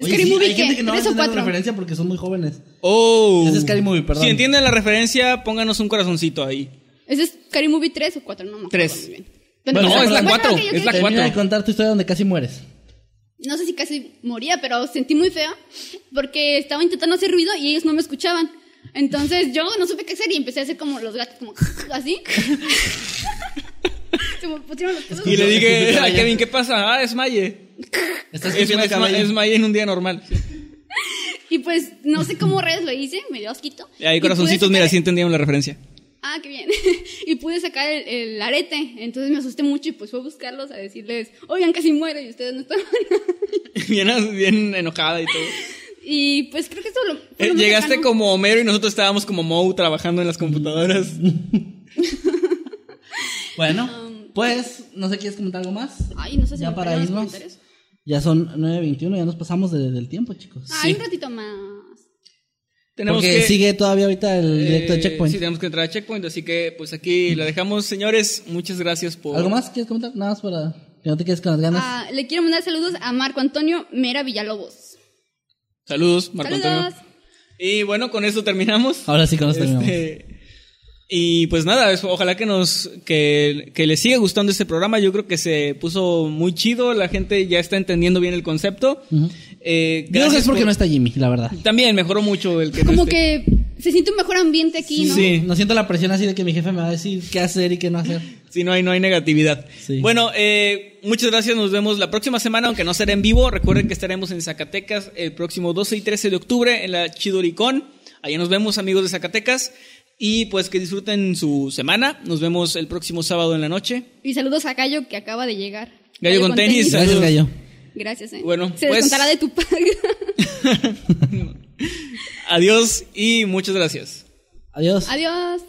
Oye, Scary sí, Movie, hay gente que no va a ¿Tres o entender la cuatro? referencia porque son muy jóvenes. Oh. Es Scary Movie, perdón. Si entienden la referencia, pónganos un corazoncito ahí. ¿Ese es Scary Movie 3 o 4? No me Tres. muy bien. Bueno, No, es la bueno, cuatro, ok, ok, es la ok. cuatro. Termina de contar tu historia donde casi mueres. No sé si casi moría, pero sentí muy fea porque estaba intentando hacer ruido y ellos no me escuchaban. Entonces yo no supe qué hacer y empecé a hacer como los gatos, como así. Se me pusieron los pelos. Y le dije a. Kevin, ¿qué pasa? Ah, es Maye. Estás Es, escupiendo es, Ma- cabello. es Maye en un día normal. Y pues no sé cómo redes lo hice, me dio asquito. Y ahí corazoncitos, mira, sí entendíamos la referencia. Ah, qué bien. y pude sacar el, el arete. Entonces me asusté mucho y pues fue a buscarlos a decirles, oigan, casi muero y ustedes no están. Bien, bien enojada y todo. Y pues creo que eso lo. fue Eh, Llegaste cercano. como Homero y nosotros estábamos como Moe trabajando en las computadoras. Bueno, Um, pues, no sé, ¿quieres comentar algo más? Ay, no sé si Ya me para los irnos. Ya son 9.21, ya nos pasamos de- del tiempo, chicos. Ay, un ratito más. Tenemos Porque que, sigue todavía ahorita el directo de eh, Checkpoint. Sí, tenemos que entrar a Checkpoint, así que pues aquí la dejamos. Señores, muchas gracias por... ¿Algo más quieres comentar? Nada más para que no te quedes con las ganas. Ah, le quiero mandar saludos a Marco Antonio Mera Villalobos. Saludos, Marco Saludos. Antonio. Y bueno, con esto terminamos. Ahora sí, con esto terminamos. Y pues nada, eso, ojalá que nos que, que les siga gustando este programa. Yo creo que se puso muy chido, la gente ya está entendiendo bien el concepto. Eh, creo que gracias es porque por- no está Jimmy, la verdad. También mejoró mucho el que no Como esté. que se siente un mejor ambiente aquí, ¿no? Sí. No siento la presión así de que mi jefe me va a decir qué hacer y qué no hacer. Sí, no hay, no hay negatividad. Sí. Bueno, eh, muchas gracias. Nos vemos la próxima semana, aunque no será en vivo. Recuerden que estaremos en Zacatecas el próximo 12 y 13 de octubre en la Chidoricón. Allá nos vemos, amigos de Zacatecas. Y pues que disfruten su semana. Nos vemos el próximo sábado en la noche. Y saludos a Gallo que acaba de llegar. Gallo con tenis. Gracias. Gallo. Gracias, eh. Bueno, Se pues- descontará de tu paga. Adiós y muchas gracias. Adiós. Adiós.